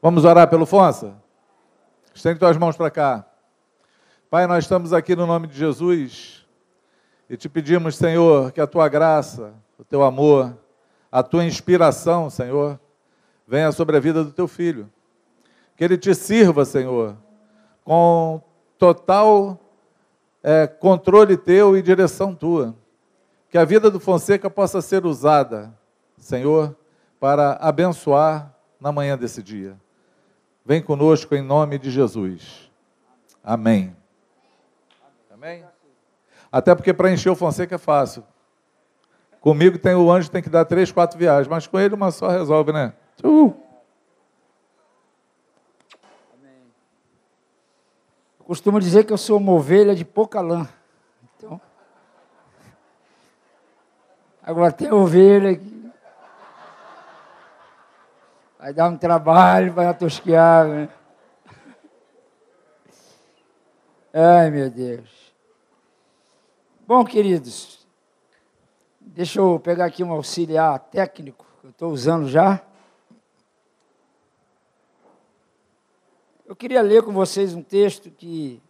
Vamos orar pelo Fonsa? Estende tuas mãos para cá. Pai, nós estamos aqui no nome de Jesus e te pedimos, Senhor, que a tua graça, o teu amor, a tua inspiração, Senhor, venha sobre a vida do teu filho. Que ele te sirva, Senhor, com total é, controle teu e direção tua. Que a vida do Fonseca possa ser usada, Senhor, para abençoar na manhã desse dia. Vem conosco em nome de Jesus. Amém. Amém? Até porque para encher o Fonseca é fácil. Comigo tem o anjo tem que dar três, quatro viagens, mas com ele uma só resolve, né? Uh. Eu costumo dizer que eu sou uma ovelha de pouca lã. Então, agora tem ovelha que vai dar um trabalho, vai atosquear. Né? Ai, meu Deus. Bom, queridos, deixa eu pegar aqui um auxiliar técnico que eu estou usando já. Eu queria ler com vocês um texto que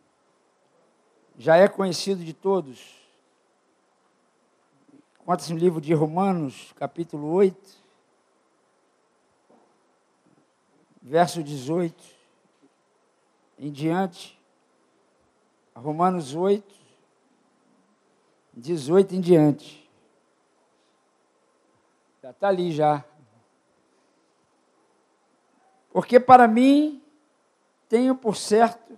já é conhecido de todos. Conta-se no livro de Romanos, capítulo 8, verso 18 em diante. Romanos 8, 18 em diante. Já está ali já. Porque para mim tenho por certo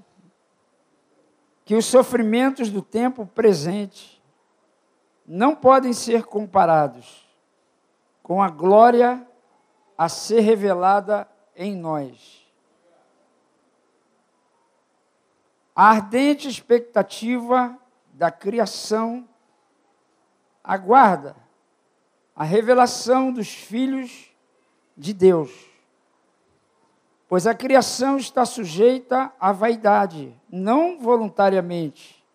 que os sofrimentos do tempo presente não podem ser comparados com a glória a ser revelada em nós. A ardente expectativa da criação aguarda a revelação dos filhos de Deus pois a criação está sujeita à vaidade, não voluntariamente,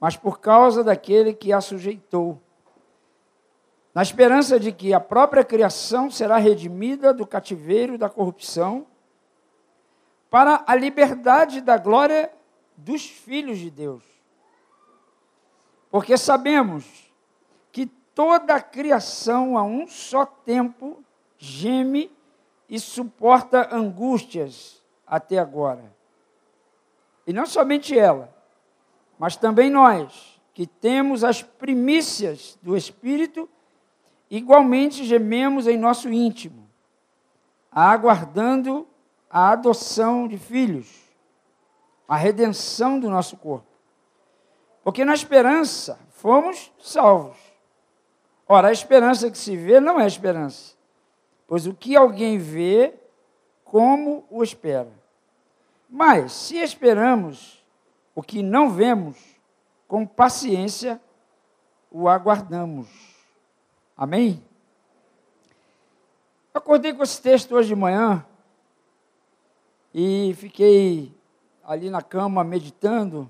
mas por causa daquele que a sujeitou, na esperança de que a própria criação será redimida do cativeiro da corrupção, para a liberdade da glória dos filhos de Deus. Porque sabemos que toda a criação a um só tempo geme e suporta angústias até agora. E não somente ela, mas também nós, que temos as primícias do Espírito, igualmente gememos em nosso íntimo, aguardando a adoção de filhos, a redenção do nosso corpo. Porque na esperança fomos salvos. Ora, a esperança que se vê não é esperança pois o que alguém vê, como o espera. Mas, se esperamos o que não vemos, com paciência o aguardamos. Amém? Acordei com esse texto hoje de manhã e fiquei ali na cama meditando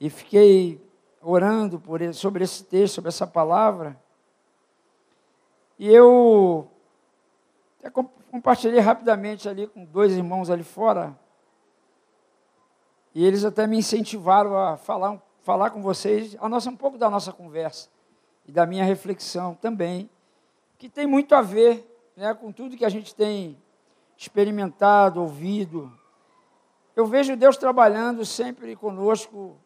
e fiquei orando por, sobre esse texto, sobre essa palavra. E eu compartilhei rapidamente ali com dois irmãos ali fora. E eles até me incentivaram a falar, falar com vocês a nossa, um pouco da nossa conversa e da minha reflexão também, que tem muito a ver né, com tudo que a gente tem experimentado, ouvido. Eu vejo Deus trabalhando sempre conosco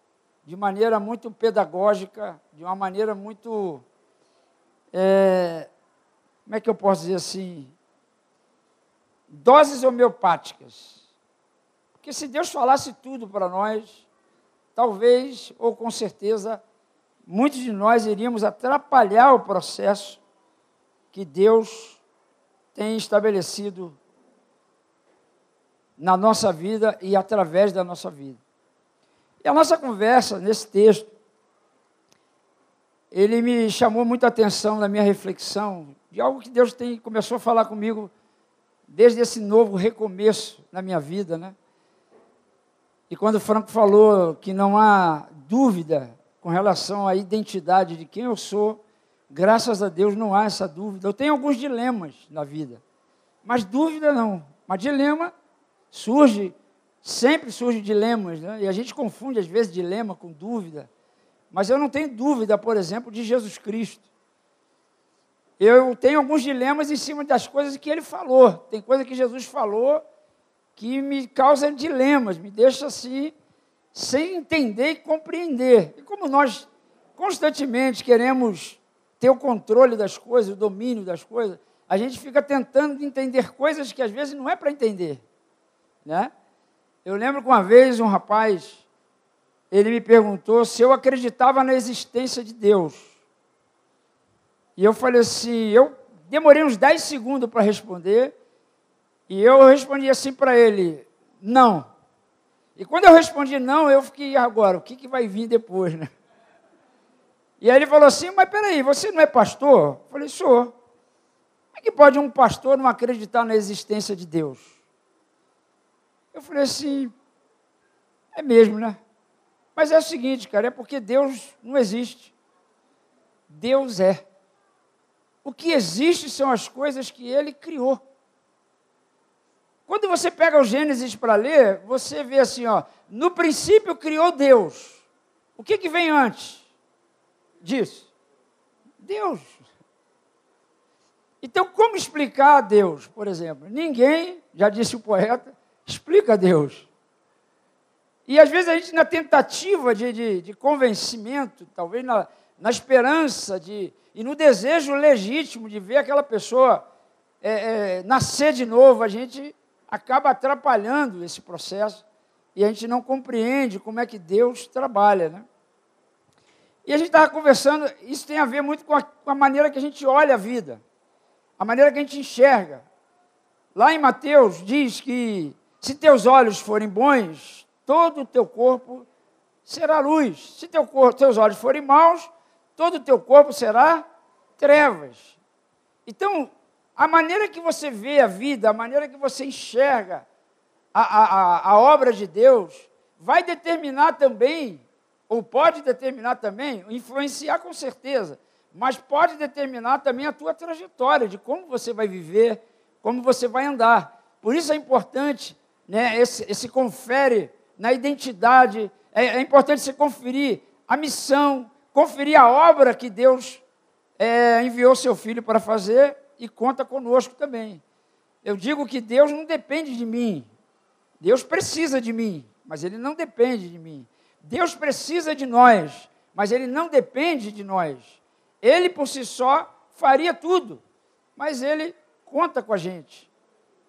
de maneira muito pedagógica, de uma maneira muito é, como é que eu posso dizer assim? Doses homeopáticas. Porque se Deus falasse tudo para nós, talvez, ou com certeza, muitos de nós iríamos atrapalhar o processo que Deus tem estabelecido na nossa vida e através da nossa vida. E a nossa conversa nesse texto, ele me chamou muita atenção na minha reflexão de algo que Deus tem começou a falar comigo desde esse novo recomeço na minha vida, né? E quando o Franco falou que não há dúvida com relação à identidade de quem eu sou, graças a Deus não há essa dúvida. Eu tenho alguns dilemas na vida, Mas dúvida não. Mas dilema surge, sempre surge dilemas, né? E a gente confunde às vezes dilema com dúvida. Mas eu não tenho dúvida, por exemplo, de Jesus Cristo. Eu tenho alguns dilemas em cima das coisas que ele falou. Tem coisa que Jesus falou que me causa dilemas, me deixa assim, sem entender e compreender. E como nós constantemente queremos ter o controle das coisas, o domínio das coisas, a gente fica tentando entender coisas que às vezes não é para entender. Né? Eu lembro que uma vez um rapaz, ele me perguntou se eu acreditava na existência de Deus. E eu falei assim, eu demorei uns 10 segundos para responder, e eu respondi assim para ele, não. E quando eu respondi não, eu fiquei, agora, o que, que vai vir depois, né? E aí ele falou assim, mas peraí, você não é pastor? Eu falei, sou. Como é que pode um pastor não acreditar na existência de Deus? Eu falei assim, é mesmo, né? Mas é o seguinte, cara, é porque Deus não existe. Deus é. O que existe são as coisas que ele criou. Quando você pega o Gênesis para ler, você vê assim, ó, no princípio criou Deus. O que, que vem antes disso? Deus. Então, como explicar a Deus, por exemplo? Ninguém, já disse o poeta, explica a Deus. E às vezes a gente, na tentativa de, de, de convencimento, talvez na, na esperança de, e no desejo legítimo de ver aquela pessoa é, é, nascer de novo, a gente acaba atrapalhando esse processo e a gente não compreende como é que Deus trabalha. Né? E a gente estava conversando, isso tem a ver muito com a, com a maneira que a gente olha a vida, a maneira que a gente enxerga. Lá em Mateus diz que se teus olhos forem bons, todo o teu corpo será luz. Se teu corpo, teus olhos forem maus, todo o teu corpo será trevas. Então, a maneira que você vê a vida, a maneira que você enxerga a, a, a obra de Deus, vai determinar também, ou pode determinar também, influenciar com certeza, mas pode determinar também a tua trajetória, de como você vai viver, como você vai andar. Por isso é importante né, esse, esse confere na identidade, é, é importante você conferir a missão, conferir a obra que Deus é, enviou seu filho para fazer e conta conosco também. Eu digo que Deus não depende de mim. Deus precisa de mim, mas Ele não depende de mim. Deus precisa de nós, mas Ele não depende de nós. Ele por si só faria tudo, mas Ele conta com a gente.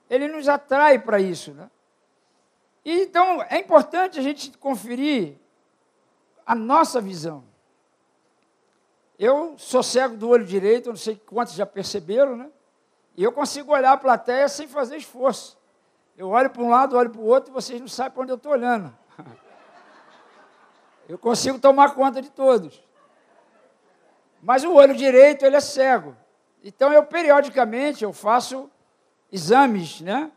Ele nos atrai para isso. Né? E, então, é importante a gente conferir a nossa visão. Eu sou cego do olho direito, não sei quantos já perceberam, né? E eu consigo olhar a plateia sem fazer esforço. Eu olho para um lado, olho para o outro e vocês não sabem para onde eu estou olhando. Eu consigo tomar conta de todos. Mas o olho direito, ele é cego. Então, eu periodicamente, eu faço exames, né?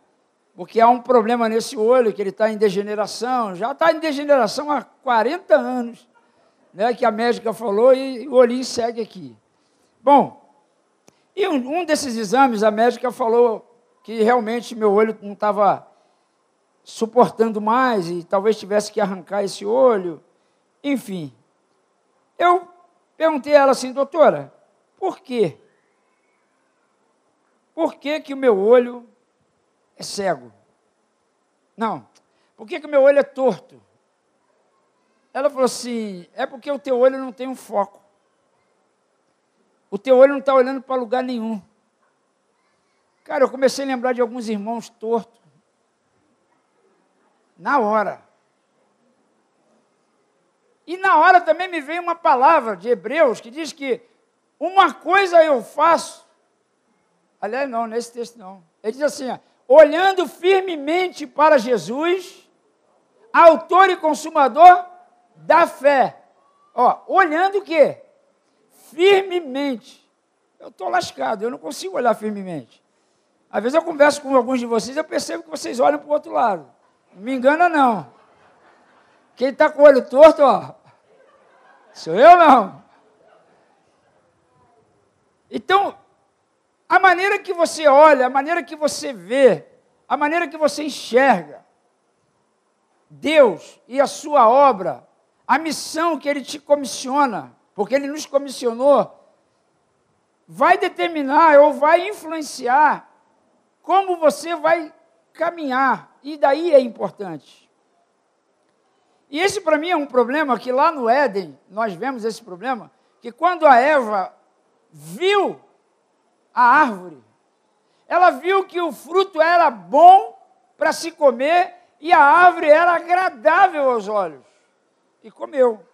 Porque há um problema nesse olho, que ele está em degeneração. Já está em degeneração há 40 anos né, que a médica falou e o olhinho segue aqui. Bom, e um, um desses exames a médica falou que realmente meu olho não estava suportando mais e talvez tivesse que arrancar esse olho. Enfim, eu perguntei a ela assim, doutora, por quê? Por que, que o meu olho é cego? Não, por que, que o meu olho é torto? Ela falou assim: é porque o teu olho não tem um foco. O teu olho não está olhando para lugar nenhum. Cara, eu comecei a lembrar de alguns irmãos tortos. Na hora. E na hora também me veio uma palavra de Hebreus que diz que uma coisa eu faço. Aliás, não, nesse texto não. Ele diz assim: ó, olhando firmemente para Jesus, autor e consumador da fé. Ó, olhando o quê? Firmemente. Eu estou lascado, eu não consigo olhar firmemente. Às vezes eu converso com alguns de vocês, eu percebo que vocês olham para o outro lado. Não me engana, não. Quem está com o olho torto, ó, sou eu não. Então, A maneira que você olha, a maneira que você vê, a maneira que você enxerga Deus e a sua obra, a missão que Ele te comissiona, porque Ele nos comissionou, vai determinar ou vai influenciar como você vai caminhar. E daí é importante. E esse para mim é um problema que lá no Éden, nós vemos esse problema, que quando a Eva viu a árvore, ela viu que o fruto era bom para se comer e a árvore era agradável aos olhos. E comeu.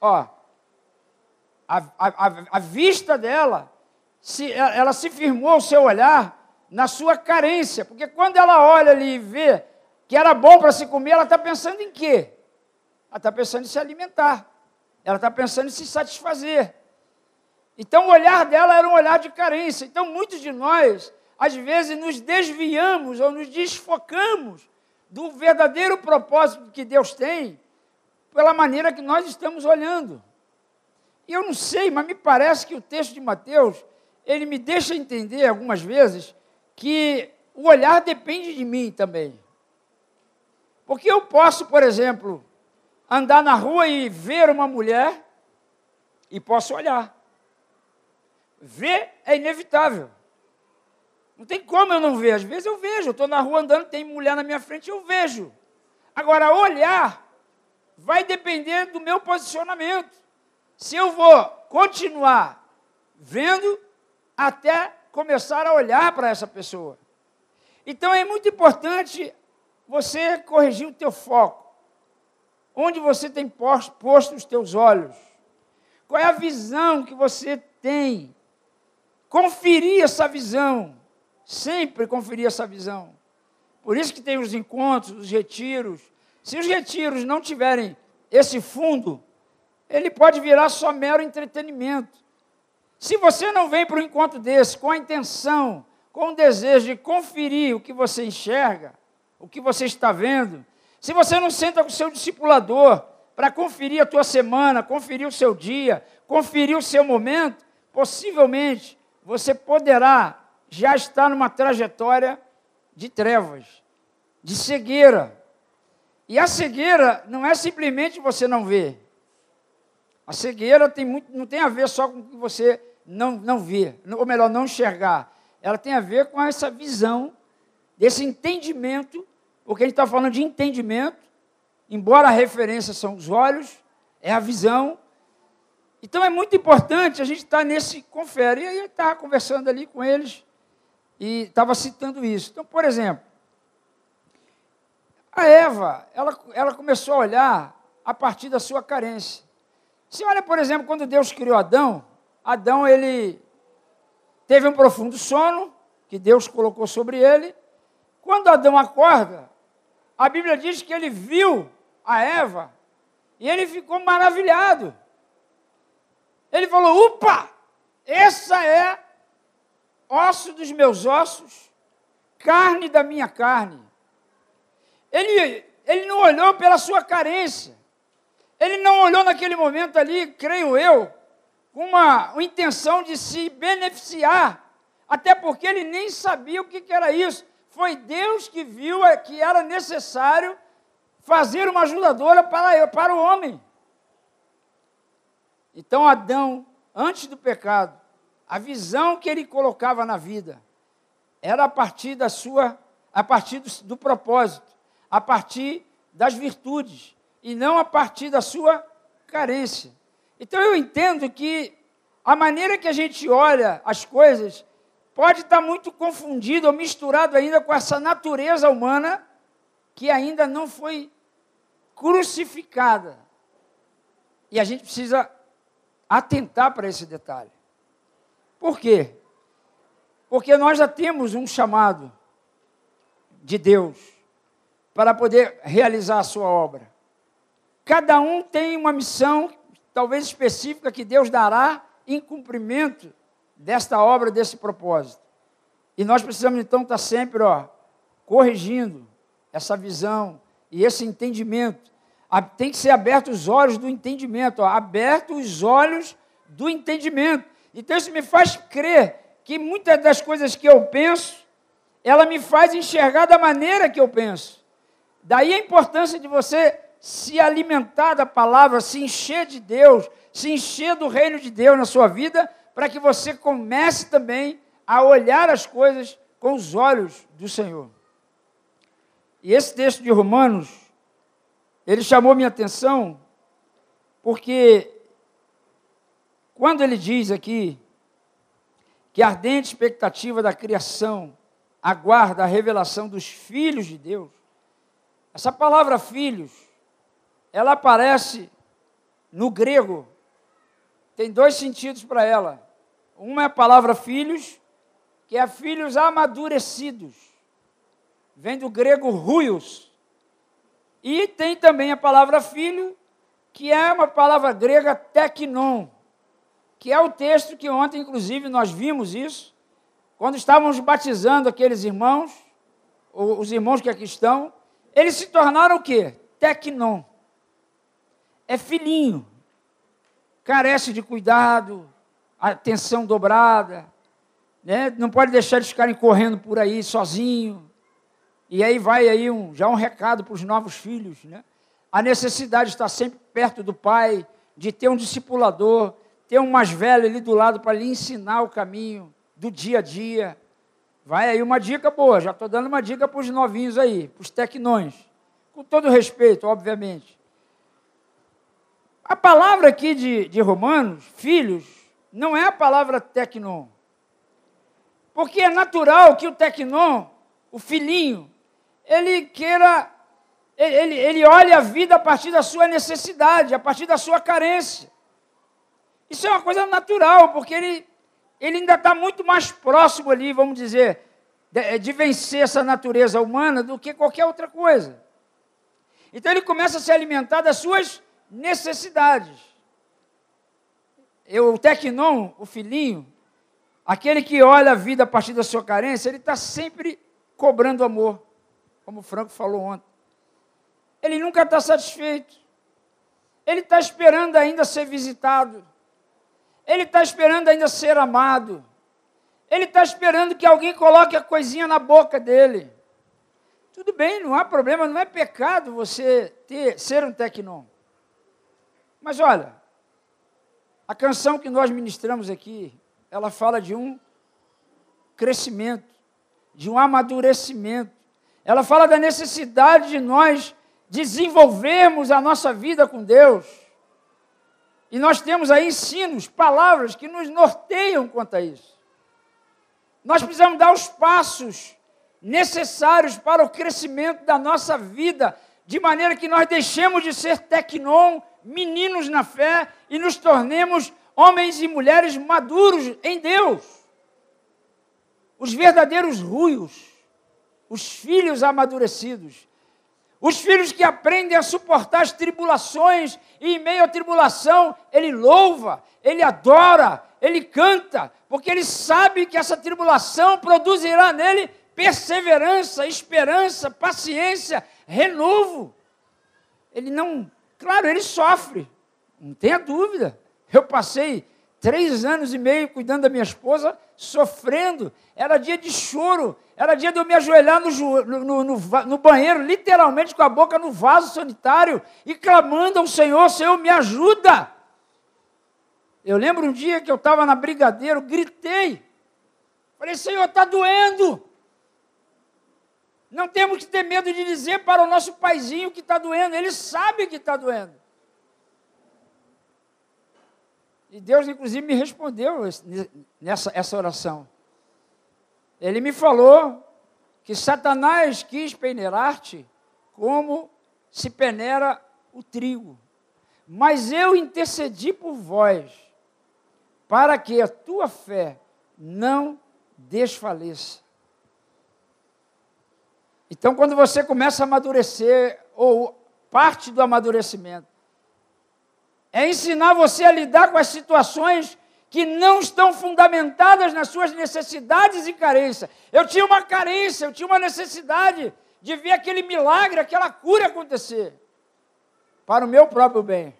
Ó, a, a, a vista dela, se, ela se firmou o seu olhar na sua carência, porque quando ela olha ali e vê que era bom para se comer, ela está pensando em quê? Ela está pensando em se alimentar, ela está pensando em se satisfazer. Então o olhar dela era um olhar de carência. Então muitos de nós, às vezes, nos desviamos ou nos desfocamos do verdadeiro propósito que Deus tem pela maneira que nós estamos olhando. E eu não sei, mas me parece que o texto de Mateus, ele me deixa entender algumas vezes que o olhar depende de mim também. Porque eu posso, por exemplo, andar na rua e ver uma mulher e posso olhar. Ver é inevitável. Não tem como eu não ver. Às vezes eu vejo, eu estou na rua andando, tem mulher na minha frente, eu vejo. Agora, olhar vai depender do meu posicionamento. Se eu vou continuar vendo até começar a olhar para essa pessoa. Então é muito importante você corrigir o teu foco. Onde você tem posto os teus olhos? Qual é a visão que você tem? Conferir essa visão. Sempre conferir essa visão. Por isso que tem os encontros, os retiros. Se os retiros não tiverem esse fundo, ele pode virar só mero entretenimento. Se você não vem para um encontro desse com a intenção, com o desejo de conferir o que você enxerga, o que você está vendo, se você não senta com o seu discipulador para conferir a tua semana, conferir o seu dia, conferir o seu momento, possivelmente você poderá já estar numa trajetória de trevas, de cegueira. E a cegueira não é simplesmente você não ver. A cegueira tem muito, não tem a ver só com o que você não, não vê, ou melhor, não enxergar. Ela tem a ver com essa visão, desse entendimento, porque a gente está falando de entendimento, embora a referência são os olhos, é a visão. Então é muito importante a gente estar tá nesse confere. E aí eu estava conversando ali com eles e estava citando isso. Então, por exemplo, a Eva, ela, ela começou a olhar a partir da sua carência. Você olha, por exemplo, quando Deus criou Adão, Adão ele teve um profundo sono que Deus colocou sobre ele. Quando Adão acorda, a Bíblia diz que ele viu a Eva e ele ficou maravilhado. Ele falou: "Upa! Essa é osso dos meus ossos, carne da minha carne". Ele ele não olhou pela sua carência. Ele não olhou naquele momento ali, creio eu, com uma, uma intenção de se beneficiar, até porque ele nem sabia o que, que era isso. Foi Deus que viu que era necessário fazer uma ajudadora para, para o homem. Então, Adão, antes do pecado, a visão que ele colocava na vida era a partir da sua, a partir do, do propósito, a partir das virtudes e não a partir da sua carência. Então eu entendo que a maneira que a gente olha as coisas pode estar muito confundido ou misturado ainda com essa natureza humana que ainda não foi crucificada. E a gente precisa atentar para esse detalhe. Por quê? Porque nós já temos um chamado de Deus para poder realizar a sua obra. Cada um tem uma missão, talvez específica, que Deus dará em cumprimento desta obra, desse propósito. E nós precisamos então estar sempre ó, corrigindo essa visão e esse entendimento. Tem que ser aberto os olhos do entendimento, ó, aberto os olhos do entendimento. Então isso me faz crer que muitas das coisas que eu penso, ela me faz enxergar da maneira que eu penso. Daí a importância de você se alimentar da palavra, se encher de Deus, se encher do reino de Deus na sua vida, para que você comece também a olhar as coisas com os olhos do Senhor. E esse texto de Romanos, ele chamou minha atenção, porque quando ele diz aqui que a ardente expectativa da criação aguarda a revelação dos filhos de Deus, essa palavra filhos, ela aparece no grego, tem dois sentidos para ela. Uma é a palavra filhos, que é filhos amadurecidos. Vem do grego ruios. E tem também a palavra filho, que é uma palavra grega teknon, que é o texto que ontem, inclusive, nós vimos isso, quando estávamos batizando aqueles irmãos, os irmãos que aqui estão, eles se tornaram o quê? Tecnon. É filhinho. Carece de cuidado, atenção dobrada, né? não pode deixar eles ficarem correndo por aí sozinho. E aí vai aí um, já um recado para os novos filhos. Né? A necessidade de estar sempre perto do pai, de ter um discipulador, ter um mais velho ali do lado para lhe ensinar o caminho do dia a dia. Vai aí uma dica boa, já estou dando uma dica para os novinhos aí, para os tecnões. Com todo respeito, obviamente. A palavra aqui de, de Romanos, filhos, não é a palavra tecnon. Porque é natural que o tecnon, o filhinho, ele queira, ele, ele olhe a vida a partir da sua necessidade, a partir da sua carência. Isso é uma coisa natural, porque ele, ele ainda está muito mais próximo ali, vamos dizer, de, de vencer essa natureza humana do que qualquer outra coisa. Então ele começa a se alimentar das suas necessidades. Eu, o tecnon, o filhinho, Aquele que olha a vida a partir da sua carência, ele está sempre cobrando amor, como o Franco falou ontem. Ele nunca está satisfeito. Ele está esperando ainda ser visitado. Ele está esperando ainda ser amado. Ele está esperando que alguém coloque a coisinha na boca dele. Tudo bem, não há problema, não é pecado você ter, ser um tecnon. Mas olha, a canção que nós ministramos aqui, ela fala de um crescimento, de um amadurecimento. Ela fala da necessidade de nós desenvolvermos a nossa vida com Deus. E nós temos aí ensinos, palavras que nos norteiam quanto a isso. Nós precisamos dar os passos necessários para o crescimento da nossa vida, de maneira que nós deixemos de ser tecnon, meninos na fé, e nos tornemos homens e mulheres maduros em Deus, os verdadeiros ruios, os filhos amadurecidos, os filhos que aprendem a suportar as tribulações e em meio à tribulação ele louva, ele adora, ele canta, porque ele sabe que essa tribulação produzirá nele perseverança, esperança, paciência, renovo. Ele não, claro, ele sofre, não tenha dúvida. Eu passei três anos e meio cuidando da minha esposa, sofrendo. Era dia de choro, era dia de eu me ajoelhar no, no, no, no, banheiro, literalmente com a boca no vaso sanitário, e clamando ao Senhor: Senhor, me ajuda. Eu lembro um dia que eu estava na brigadeiro, gritei. Falei, Senhor, está doendo. Não temos que ter medo de dizer para o nosso paizinho que está doendo, ele sabe que está doendo. E Deus, inclusive, me respondeu nessa essa oração. Ele me falou que Satanás quis peneirar-te como se peneira o trigo. Mas eu intercedi por vós, para que a tua fé não desfaleça. Então, quando você começa a amadurecer, ou parte do amadurecimento, é ensinar você a lidar com as situações que não estão fundamentadas nas suas necessidades e carências. Eu tinha uma carência, eu tinha uma necessidade de ver aquele milagre, aquela cura acontecer, para o meu próprio bem.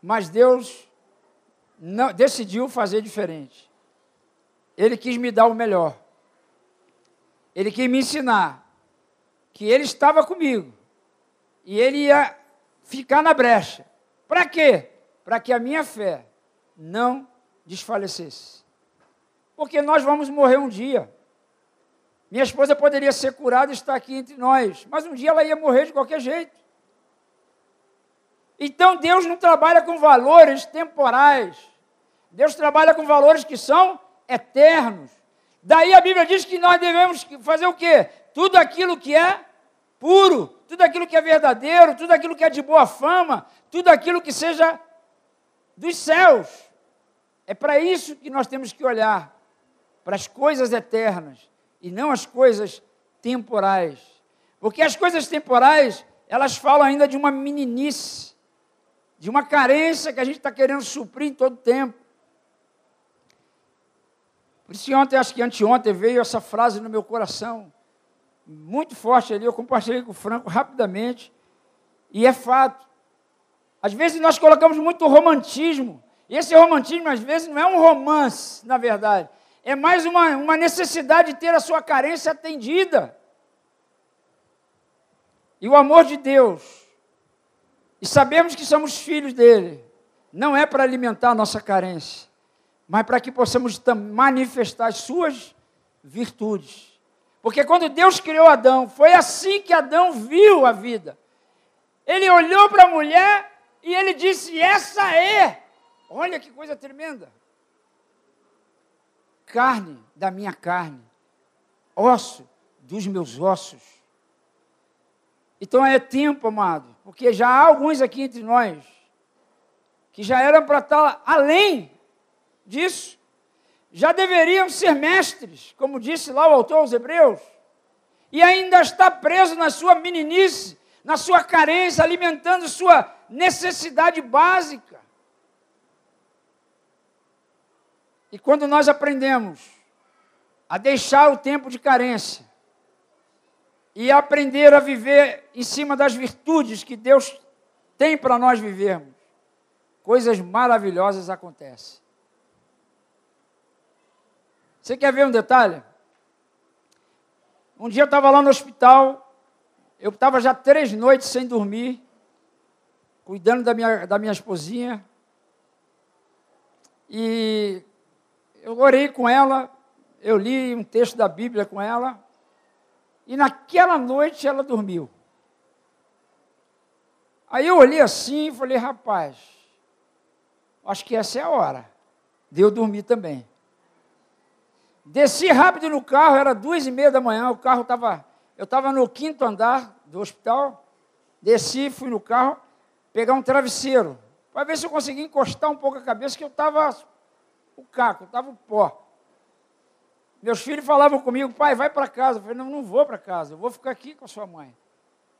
Mas Deus não, decidiu fazer diferente. ele quis me dar o melhor. Ele quis me ensinar que ele estava comigo e ele ia ficar na brecha. Para quê? Para que a minha fé não desfalecesse. Porque nós vamos morrer um dia. Minha esposa poderia ser curada e estar aqui entre nós, mas um dia ela ia morrer de qualquer jeito. Então Deus não trabalha com valores temporais. Deus trabalha com valores que são eternos. Daí a Bíblia diz que nós devemos fazer o quê? Tudo aquilo que é puro, tudo aquilo que é verdadeiro, tudo aquilo que é de boa fama, tudo aquilo que seja dos céus. É para isso que nós temos que olhar para as coisas eternas e não as coisas temporais. Porque as coisas temporais, elas falam ainda de uma meninice, de uma carência que a gente está querendo suprir em todo tempo. Por isso, ontem, acho que anteontem, veio essa frase no meu coração, muito forte ali. Eu compartilhei com o Franco rapidamente, e é fato. Às vezes nós colocamos muito romantismo, e esse romantismo, às vezes, não é um romance, na verdade, é mais uma, uma necessidade de ter a sua carência atendida. E o amor de Deus, e sabemos que somos filhos dele, não é para alimentar a nossa carência, mas para que possamos manifestar as suas virtudes. Porque quando Deus criou Adão, foi assim que Adão viu a vida. Ele olhou para a mulher e ele disse: Essa é. Olha que coisa tremenda. Carne da minha carne, osso dos meus ossos. Então é tempo, amado, porque já há alguns aqui entre nós que já eram para estar além disso. Já deveriam ser mestres, como disse lá o autor aos Hebreus, e ainda está preso na sua meninice, na sua carência, alimentando sua necessidade básica. E quando nós aprendemos a deixar o tempo de carência e aprender a viver em cima das virtudes que Deus tem para nós vivermos, coisas maravilhosas acontecem. Você quer ver um detalhe? Um dia eu estava lá no hospital, eu estava já três noites sem dormir, cuidando da minha, da minha esposinha. E eu orei com ela, eu li um texto da Bíblia com ela, e naquela noite ela dormiu. Aí eu olhei assim e falei, rapaz, acho que essa é a hora de eu dormir também. Desci rápido no carro, era duas e meia da manhã, o carro estava. Eu estava no quinto andar do hospital. Desci, fui no carro, pegar um travesseiro, para ver se eu conseguia encostar um pouco a cabeça, que eu estava o caco, estava o pó. Meus filhos falavam comigo, pai, vai para casa. Eu falei, não, não vou para casa, eu vou ficar aqui com a sua mãe.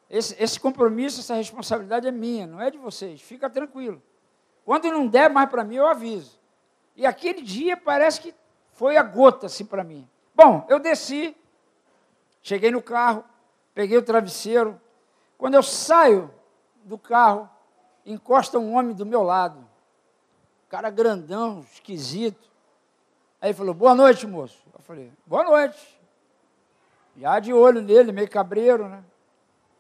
Esse, esse compromisso, essa responsabilidade é minha, não é de vocês. Fica tranquilo. Quando não der mais para mim, eu aviso. E aquele dia parece que foi a gota assim para mim. Bom, eu desci, cheguei no carro, peguei o travesseiro. Quando eu saio do carro, encosta um homem do meu lado. Cara grandão, esquisito. Aí ele falou: Boa noite, moço. Eu falei: Boa noite. Já de olho nele, meio cabreiro, né?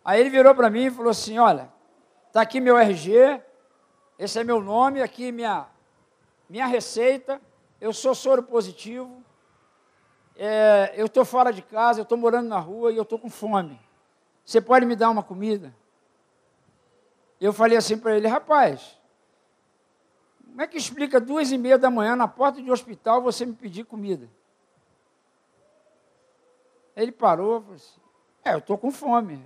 Aí ele virou para mim e falou assim: Olha, está aqui meu RG, esse é meu nome, aqui minha, minha receita eu sou soro positivo, é, eu estou fora de casa, eu estou morando na rua e eu estou com fome. Você pode me dar uma comida? Eu falei assim para ele, rapaz, como é que explica duas e meia da manhã na porta de um hospital você me pedir comida? Ele parou, falou assim, é, eu estou com fome.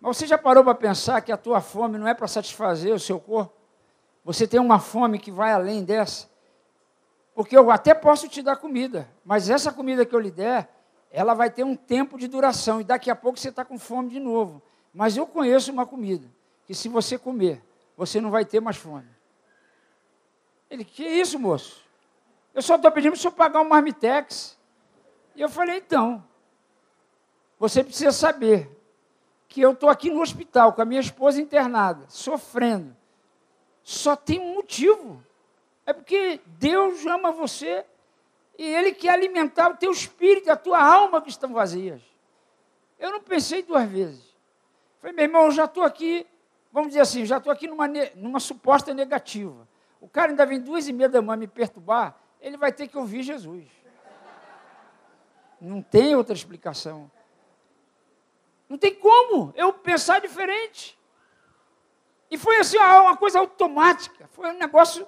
Mas você já parou para pensar que a tua fome não é para satisfazer o seu corpo? Você tem uma fome que vai além dessa? Porque eu até posso te dar comida, mas essa comida que eu lhe der, ela vai ter um tempo de duração e daqui a pouco você está com fome de novo. Mas eu conheço uma comida que se você comer, você não vai ter mais fome. Ele, que isso, moço? Eu só estou pedindo para o senhor pagar um marmitex. E eu falei, então, você precisa saber que eu estou aqui no hospital com a minha esposa internada, sofrendo. Só tem um motivo. É porque Deus ama você E Ele quer alimentar o teu espírito a tua alma que estão vazias. Eu não pensei duas vezes. Falei, meu irmão, eu já estou aqui, vamos dizer assim, já estou aqui numa, numa suposta negativa. O cara ainda vem duas e meia da manhã me perturbar, ele vai ter que ouvir Jesus. Não tem outra explicação. Não tem como eu pensar diferente. E foi assim, uma coisa automática. Foi um negócio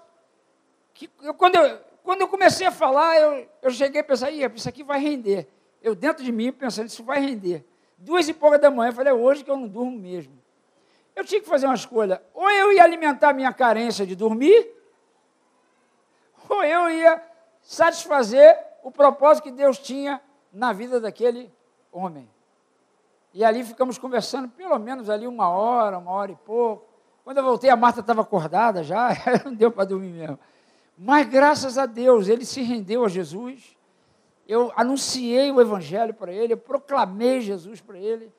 que eu, quando, eu, quando eu comecei a falar, eu, eu cheguei a pensar, isso aqui vai render. Eu dentro de mim pensando, isso vai render. Duas e pouca da manhã, eu falei, é hoje que eu não durmo mesmo. Eu tinha que fazer uma escolha. Ou eu ia alimentar minha carência de dormir, ou eu ia satisfazer o propósito que Deus tinha na vida daquele homem. E ali ficamos conversando pelo menos ali uma hora, uma hora e pouco. Quando eu voltei, a Marta estava acordada já, não deu para dormir mesmo. Mas graças a Deus, ele se rendeu a Jesus. Eu anunciei o Evangelho para ele, eu proclamei Jesus para ele.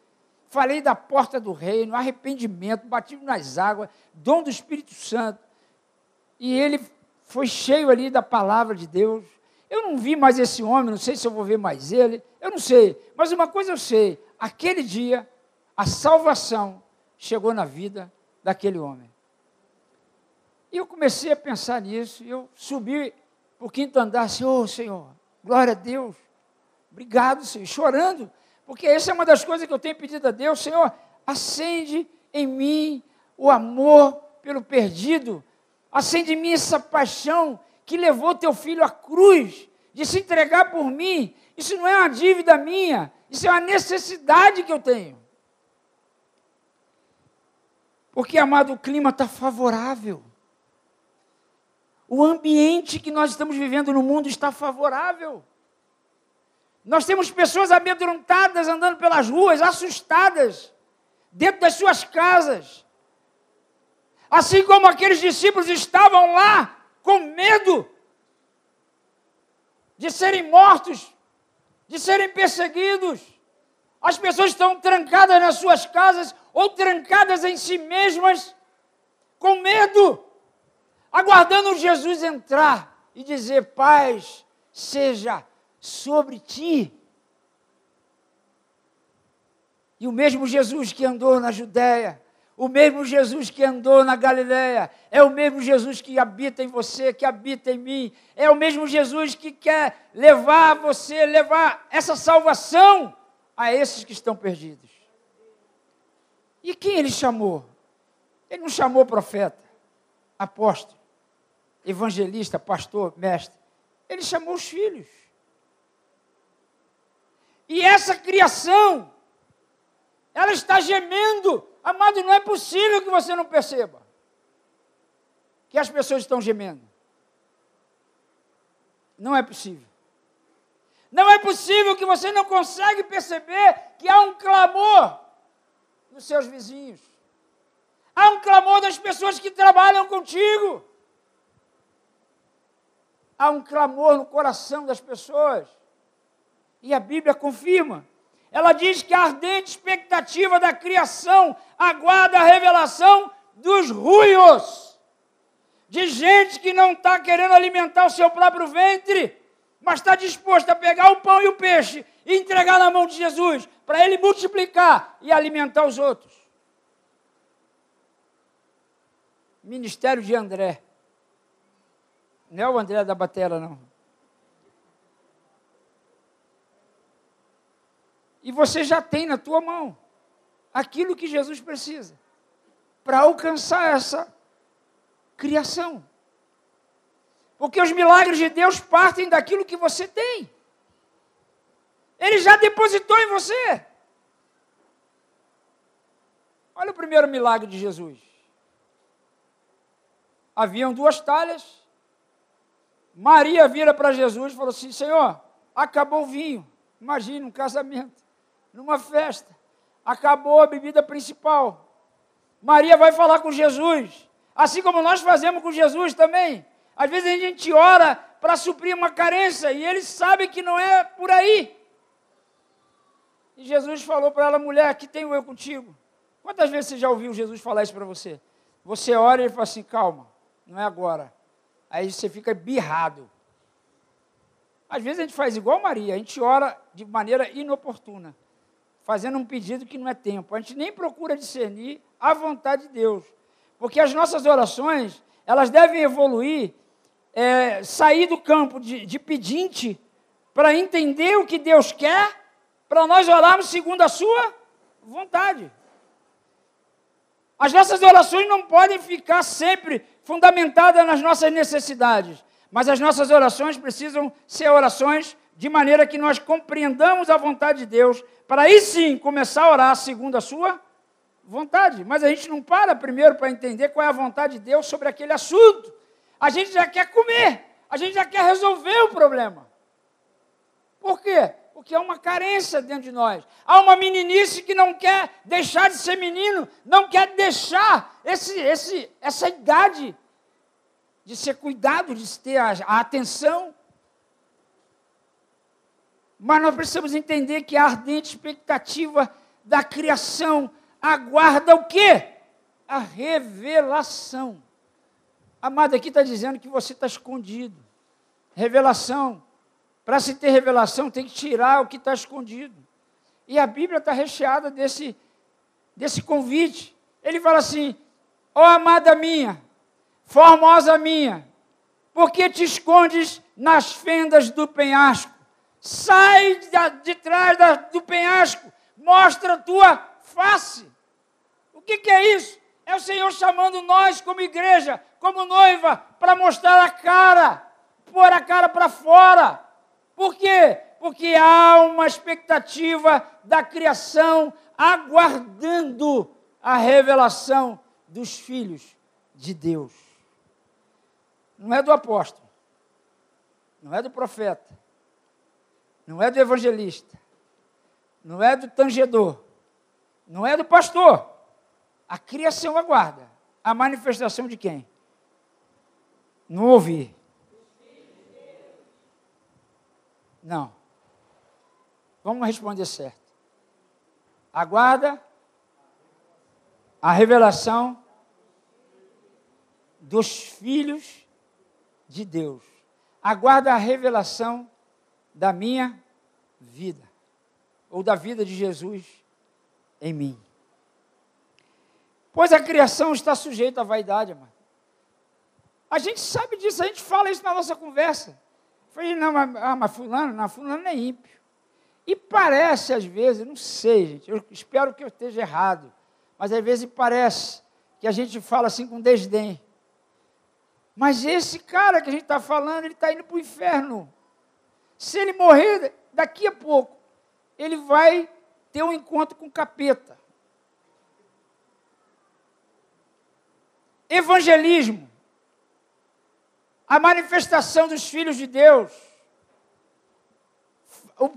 Falei da porta do reino, arrependimento, batismo nas águas, dom do Espírito Santo. E ele foi cheio ali da palavra de Deus. Eu não vi mais esse homem, não sei se eu vou ver mais ele, eu não sei. Mas uma coisa eu sei: aquele dia, a salvação chegou na vida daquele homem. E eu comecei a pensar nisso, e eu subi para o quinto andar, assim, oh, Senhor, glória a Deus, obrigado, Senhor, chorando, porque essa é uma das coisas que eu tenho pedido a Deus, Senhor, acende em mim o amor pelo perdido, acende em mim essa paixão que levou teu filho à cruz, de se entregar por mim, isso não é uma dívida minha, isso é uma necessidade que eu tenho. Porque, amado, o clima está favorável. O ambiente que nós estamos vivendo no mundo está favorável. Nós temos pessoas amedrontadas andando pelas ruas, assustadas, dentro das suas casas. Assim como aqueles discípulos estavam lá com medo de serem mortos, de serem perseguidos. As pessoas estão trancadas nas suas casas ou trancadas em si mesmas, com medo, aguardando Jesus entrar e dizer: paz seja sobre ti. E o mesmo Jesus que andou na Judéia, o mesmo Jesus que andou na Galiléia, é o mesmo Jesus que habita em você, que habita em mim, é o mesmo Jesus que quer levar você, levar essa salvação a esses que estão perdidos. E quem ele chamou? Ele não chamou profeta, apóstolo, evangelista, pastor, mestre. Ele chamou os filhos. E essa criação, ela está gemendo. Amado, não é possível que você não perceba que as pessoas estão gemendo. Não é possível. Não é possível que você não consegue perceber que há um clamor dos seus vizinhos. Há um clamor das pessoas que trabalham contigo. Há um clamor no coração das pessoas. E a Bíblia confirma. Ela diz que a ardente expectativa da criação aguarda a revelação dos ruios. De gente que não está querendo alimentar o seu próprio ventre, mas está disposto a pegar o pão e o peixe e entregar na mão de Jesus para ele multiplicar e alimentar os outros. Ministério de André. Não é o André da Batera, não. E você já tem na tua mão aquilo que Jesus precisa para alcançar essa criação. Porque os milagres de Deus partem daquilo que você tem. Ele já depositou em você. Olha o primeiro milagre de Jesus. Haviam duas talhas. Maria vira para Jesus e falou assim: Senhor, acabou o vinho. Imagina um casamento, numa festa. Acabou a bebida principal. Maria vai falar com Jesus. Assim como nós fazemos com Jesus também. Às vezes a gente ora para suprir uma carência e ele sabe que não é por aí. E Jesus falou para ela, mulher, que tenho eu contigo? Quantas vezes você já ouviu Jesus falar isso para você? Você ora e ele fala assim, calma, não é agora. Aí você fica birrado. Às vezes a gente faz igual Maria, a gente ora de maneira inoportuna, fazendo um pedido que não é tempo. A gente nem procura discernir a vontade de Deus. Porque as nossas orações, elas devem evoluir, é, sair do campo de, de pedinte para entender o que Deus quer, para nós orarmos segundo a sua vontade. As nossas orações não podem ficar sempre fundamentadas nas nossas necessidades, mas as nossas orações precisam ser orações de maneira que nós compreendamos a vontade de Deus, para aí sim começar a orar segundo a sua vontade. Mas a gente não para primeiro para entender qual é a vontade de Deus sobre aquele assunto. A gente já quer comer, a gente já quer resolver o problema. Por quê? Porque há uma carência dentro de nós. Há uma meninice que não quer deixar de ser menino, não quer deixar esse, esse, essa idade de ser cuidado, de ter a, a atenção. Mas nós precisamos entender que a ardente expectativa da criação aguarda o quê? A revelação. Amado, aqui está dizendo que você está escondido. Revelação para se ter revelação, tem que tirar o que está escondido. E a Bíblia está recheada desse, desse convite. Ele fala assim: Ó oh, amada minha, formosa minha, por que te escondes nas fendas do penhasco? Sai de, trás do penhasco, mostra a tua face. O que, que é isso? É o Senhor chamando nós, como igreja, como noiva, para mostrar a cara, pôr a cara para fora por quê? Porque há uma expectativa da criação aguardando a revelação dos filhos de Deus. Não é do apóstolo, não é do profeta, não é do evangelista, não é do tangedor, não é do pastor. A criação aguarda a manifestação de quem? Não ouvir. Não. Vamos responder certo. Aguarda a revelação dos filhos de Deus. Aguarda a revelação da minha vida, ou da vida de Jesus em mim. Pois a criação está sujeita à vaidade, amado. A gente sabe disso, a gente fala isso na nossa conversa. Falei, não, mas, ah, mas fulano, não, fulano é ímpio. E parece, às vezes, não sei, gente, eu espero que eu esteja errado, mas às vezes parece que a gente fala assim com desdém. Mas esse cara que a gente está falando, ele está indo para o inferno. Se ele morrer daqui a pouco, ele vai ter um encontro com o capeta. Evangelismo a manifestação dos filhos de Deus,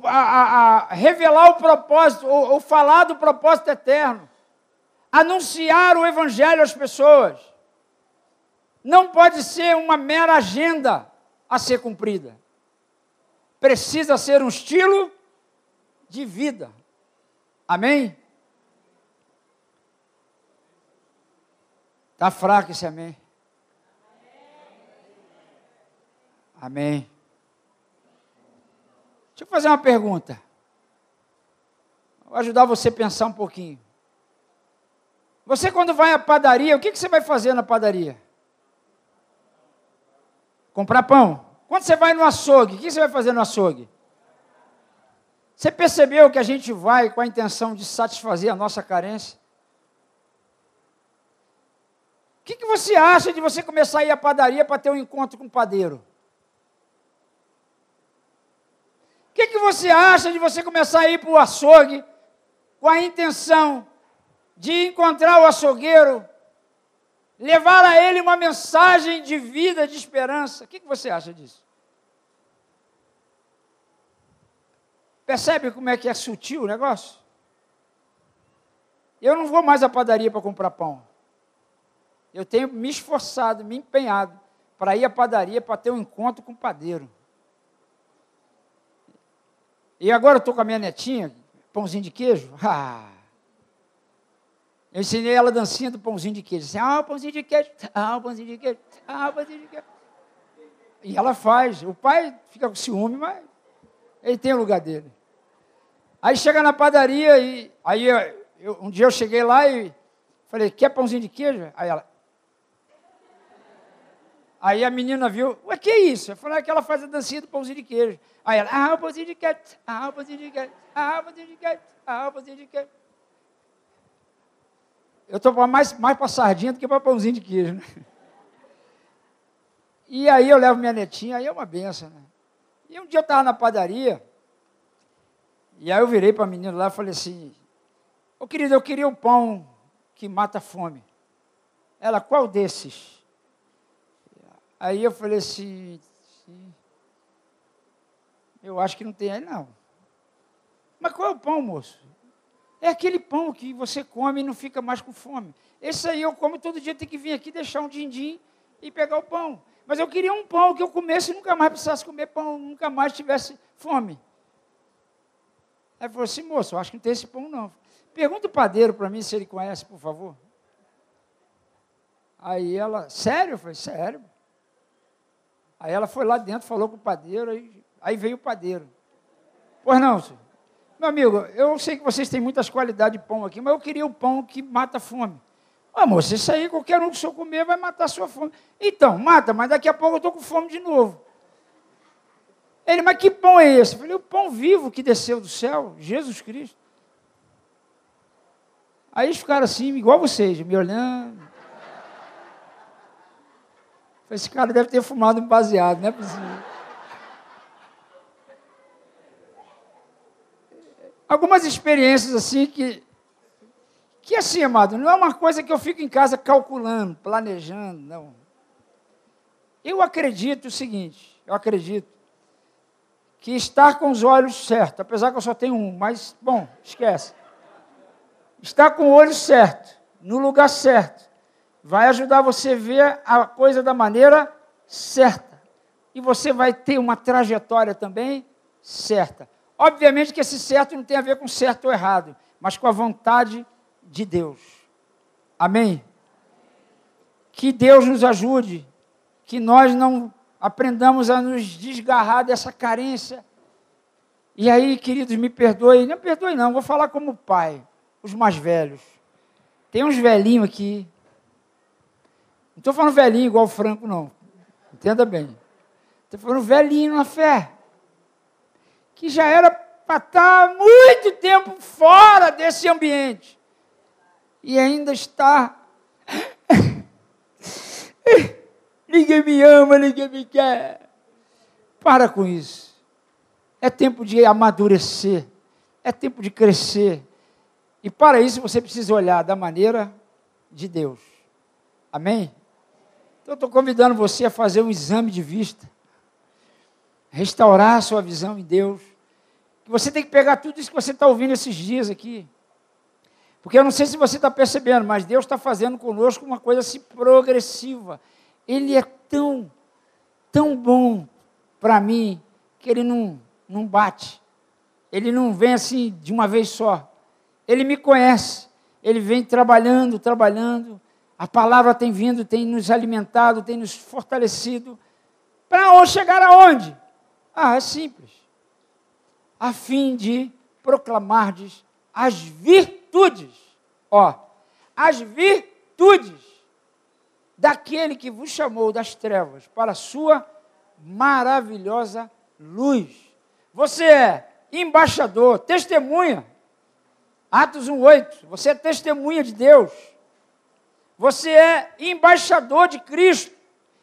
a, a, a revelar o propósito, ou, ou falar do propósito eterno, anunciar o evangelho às pessoas, não pode ser uma mera agenda a ser cumprida. Precisa ser um estilo de vida. Amém? Está fraco esse amém. Amém. Deixa eu fazer uma pergunta. Vou ajudar você a pensar um pouquinho. Você, quando vai à padaria, o que, que você vai fazer na padaria? Comprar pão. Quando você vai no açougue, o que você vai fazer no açougue? Você percebeu que a gente vai com a intenção de satisfazer a nossa carência? O que, que você acha de você começar a ir à padaria para ter um encontro com o padeiro? que, que você acha de você começar a ir para o açougue com a intenção de encontrar o açougueiro, levar a ele uma mensagem de vida, de esperança? O que, você acha disso? Percebe como é que é sutil o negócio? Eu não vou mais à padaria para comprar pão. Eu tenho me esforçado, me empenhado para ir à padaria para ter um encontro com o padeiro. E agora eu estou com a minha netinha, pãozinho de queijo. Ah. Eu ensinei ela a dancinha do pãozinho de queijo. Assim, ah, pãozinho de queijo, ah, pãozinho de queijo, ah, pãozinho de queijo. E ela faz. O pai fica com ciúme, mas ele tem o lugar dele. Aí chega na padaria e aí eu, um dia eu cheguei lá e falei, quer pãozinho de queijo? Aí ela. Aí a menina viu, o que é isso? Eu falei é que ela faz a dancinha do pãozinho de queijo. Aí ela, ah, o pãozinho de queijo, ah, o pãozinho de queijo, ah, o pãozinho de queijo, ah, o pãozinho de queijo. Eu estou mais, mais para sardinha do que para pãozinho de queijo. Né? E aí eu levo minha netinha, aí é uma benção, né? E um dia eu estava na padaria, e aí eu virei para a menina lá e falei assim, ô oh, querido, eu queria um pão que mata a fome. Ela, qual desses? Aí eu falei assim, eu acho que não tem aí não. Mas qual é o pão, moço? É aquele pão que você come e não fica mais com fome. Esse aí eu como todo dia, tem que vir aqui deixar um din-din e pegar o pão. Mas eu queria um pão que eu comesse e nunca mais precisasse comer pão, nunca mais tivesse fome. Aí falou assim, moço, eu acho que não tem esse pão não. Pergunta o padeiro para mim se ele conhece, por favor. Aí ela, sério? Eu falei, sério. Aí ela foi lá dentro, falou com o padeiro, aí, aí veio o padeiro. Pois não, senhor. Meu amigo, eu sei que vocês têm muitas qualidades de pão aqui, mas eu queria o pão que mata a fome. Ah, moça, isso aí qualquer um que o senhor comer vai matar a sua fome. Então, mata, mas daqui a pouco eu estou com fome de novo. Ele, mas que pão é esse? Eu falei, o pão vivo que desceu do céu, Jesus Cristo. Aí eles ficaram assim, igual vocês, me olhando. Esse cara deve ter fumado um baseado, não é possível. Algumas experiências assim que que assim, amado, não é uma coisa que eu fico em casa calculando, planejando, não. Eu acredito o seguinte, eu acredito que estar com os olhos certos, apesar que eu só tenho um, mas, bom, esquece. Estar com o olho certo, no lugar certo, vai ajudar você a ver a coisa da maneira certa. E você vai ter uma trajetória também certa. Obviamente que esse certo não tem a ver com certo ou errado, mas com a vontade de Deus. Amém? Que Deus nos ajude, que nós não aprendamos a nos desgarrar dessa carência. E aí, queridos, me perdoem, não perdoe não, vou falar como pai, os mais velhos. Tem uns velhinhos aqui. Não estou falando velhinho igual o Franco, não. Entenda bem. Estou falando velhinho na fé. Que já era para estar muito tempo fora desse ambiente e ainda está. ninguém me ama, ninguém me quer. Para com isso. É tempo de amadurecer. É tempo de crescer. E para isso você precisa olhar da maneira de Deus. Amém? Então eu estou convidando você a fazer um exame de vista. Restaurar a sua visão em Deus. Você tem que pegar tudo isso que você está ouvindo esses dias aqui porque eu não sei se você está percebendo, mas Deus está fazendo conosco uma coisa assim progressiva. Ele é tão, tão bom para mim que ele não, não bate. Ele não vem assim de uma vez só. Ele me conhece. Ele vem trabalhando, trabalhando. A palavra tem vindo, tem nos alimentado, tem nos fortalecido. Para chegar aonde? Ah, é simples. A fim de proclamardes as virtudes ó, as virtudes daquele que vos chamou das trevas para a sua maravilhosa luz. Você é embaixador, testemunha. Atos 1:8. Você é testemunha de Deus. Você é embaixador de Cristo,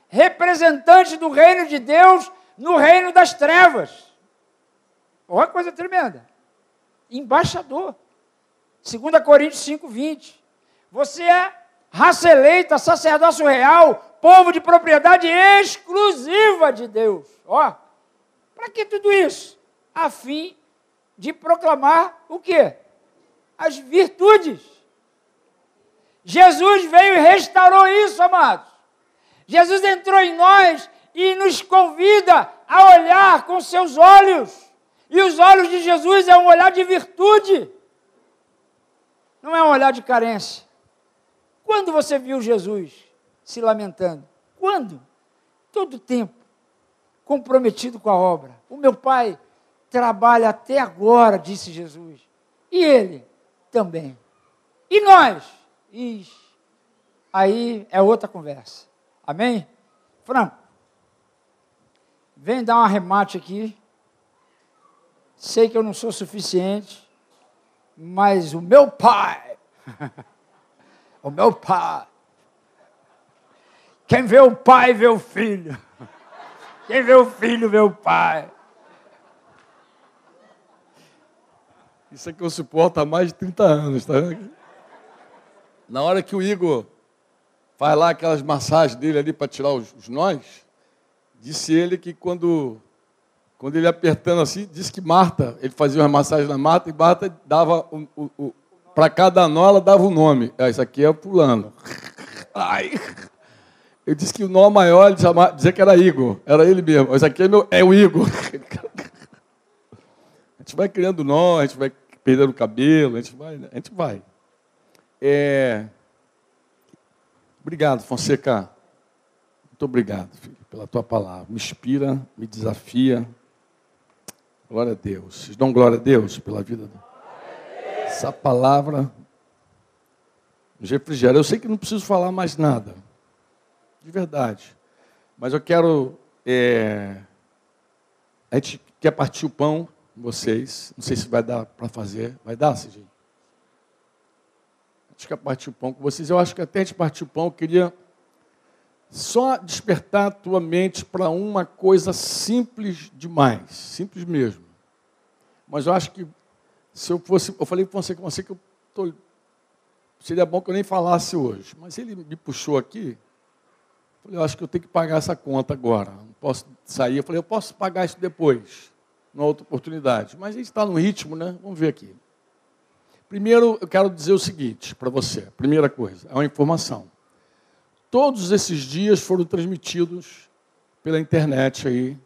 representante do reino de Deus no reino das trevas. Olha coisa tremenda. Embaixador. 2 Coríntios 5, 20. Você é raça eleita, sacerdócio real, povo de propriedade exclusiva de Deus. Ó, para que tudo isso? A fim de proclamar o quê? As virtudes. Jesus veio e restaurou isso, amados. Jesus entrou em nós e nos convida a olhar com seus olhos. E os olhos de Jesus é um olhar de virtude. Não é um olhar de carência. Quando você viu Jesus se lamentando? Quando? Todo tempo. comprometido com a obra. O meu pai trabalha até agora, disse Jesus. E ele também. E nós? Ixi, aí é outra conversa. Amém? Franco, vem dar um arremate aqui. Sei que eu não sou suficiente, mas o meu pai, o meu pai, quem vê o pai vê o filho, quem vê o filho vê o pai. Isso aqui eu suporto há mais de 30 anos, tá vendo? Na hora que o Igor faz lá aquelas massagens dele ali para tirar os, os nós, disse ele que quando, quando ele apertando assim, disse que Marta, ele fazia uma massagem na Marta e Marta dava o, o, o para cada nó ela dava o um nome. Ah, isso aqui é pulando. Ai. Eu disse que o nó maior ele chamava, dizia que era Igor, era ele mesmo. Isso aqui é, meu, é o Igor. A gente vai criando nó, a gente vai perdendo o cabelo, a gente vai. A gente vai. É... Obrigado, Fonseca. Muito obrigado, filho, pela tua palavra. Me inspira, me desafia. Glória a Deus. Vocês dão glória a Deus pela vida. Essa palavra nos refrigera. Eu sei que não preciso falar mais nada. De verdade. Mas eu quero. É... A gente quer partir o pão com vocês. Não sei se vai dar para fazer. Vai dar, Cidinho? A gente quer partir o pão com vocês. Eu acho que até a gente partir o pão, eu queria só despertar a tua mente para uma coisa simples demais, simples mesmo. Mas eu acho que se eu fosse, eu falei para você, você que eu tô, seria bom que eu nem falasse hoje, mas ele me puxou aqui. Falei, eu acho que eu tenho que pagar essa conta agora. Não posso sair. Eu falei, eu posso pagar isso depois, numa outra oportunidade. Mas a gente está no ritmo, né? Vamos ver aqui. Primeiro, eu quero dizer o seguinte para você. Primeira coisa, é uma informação. Todos esses dias foram transmitidos pela internet aí.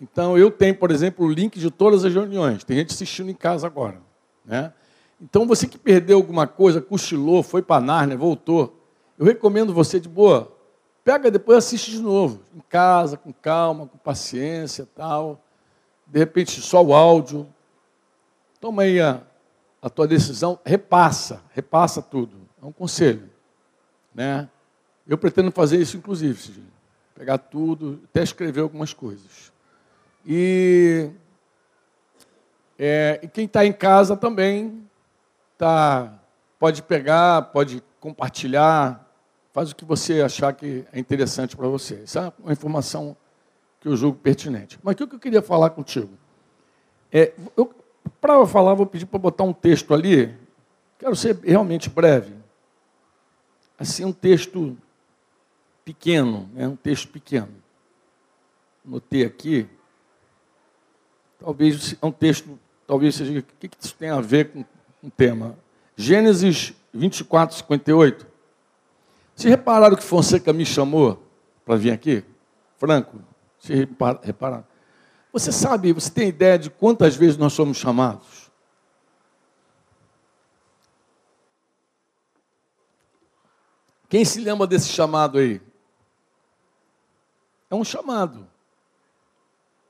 Então, eu tenho, por exemplo, o link de todas as reuniões. Tem gente assistindo em casa agora. Né? Então, você que perdeu alguma coisa, cochilou, foi para Nárnia, voltou, eu recomendo você de boa, pega depois assiste de novo, em casa, com calma, com paciência tal. De repente, só o áudio. Toma aí a, a tua decisão, repassa, repassa tudo. É um conselho. Né? Eu pretendo fazer isso, inclusive, pegar tudo, até escrever algumas coisas. E, é, e quem está em casa também tá, pode pegar, pode compartilhar, faz o que você achar que é interessante para você. Isso é uma informação que eu julgo pertinente. Mas o que eu queria falar contigo? É, para eu falar, vou pedir para botar um texto ali. Quero ser realmente breve. Assim, um texto pequeno, né? um texto pequeno. Notei aqui. Talvez é um texto, talvez seja. O que isso tem a ver com o tema? Gênesis 24, 58. Se repararam que Fonseca me chamou para vir aqui? Franco, se repararam? Você sabe, você tem ideia de quantas vezes nós somos chamados? Quem se lembra desse chamado aí? É um chamado.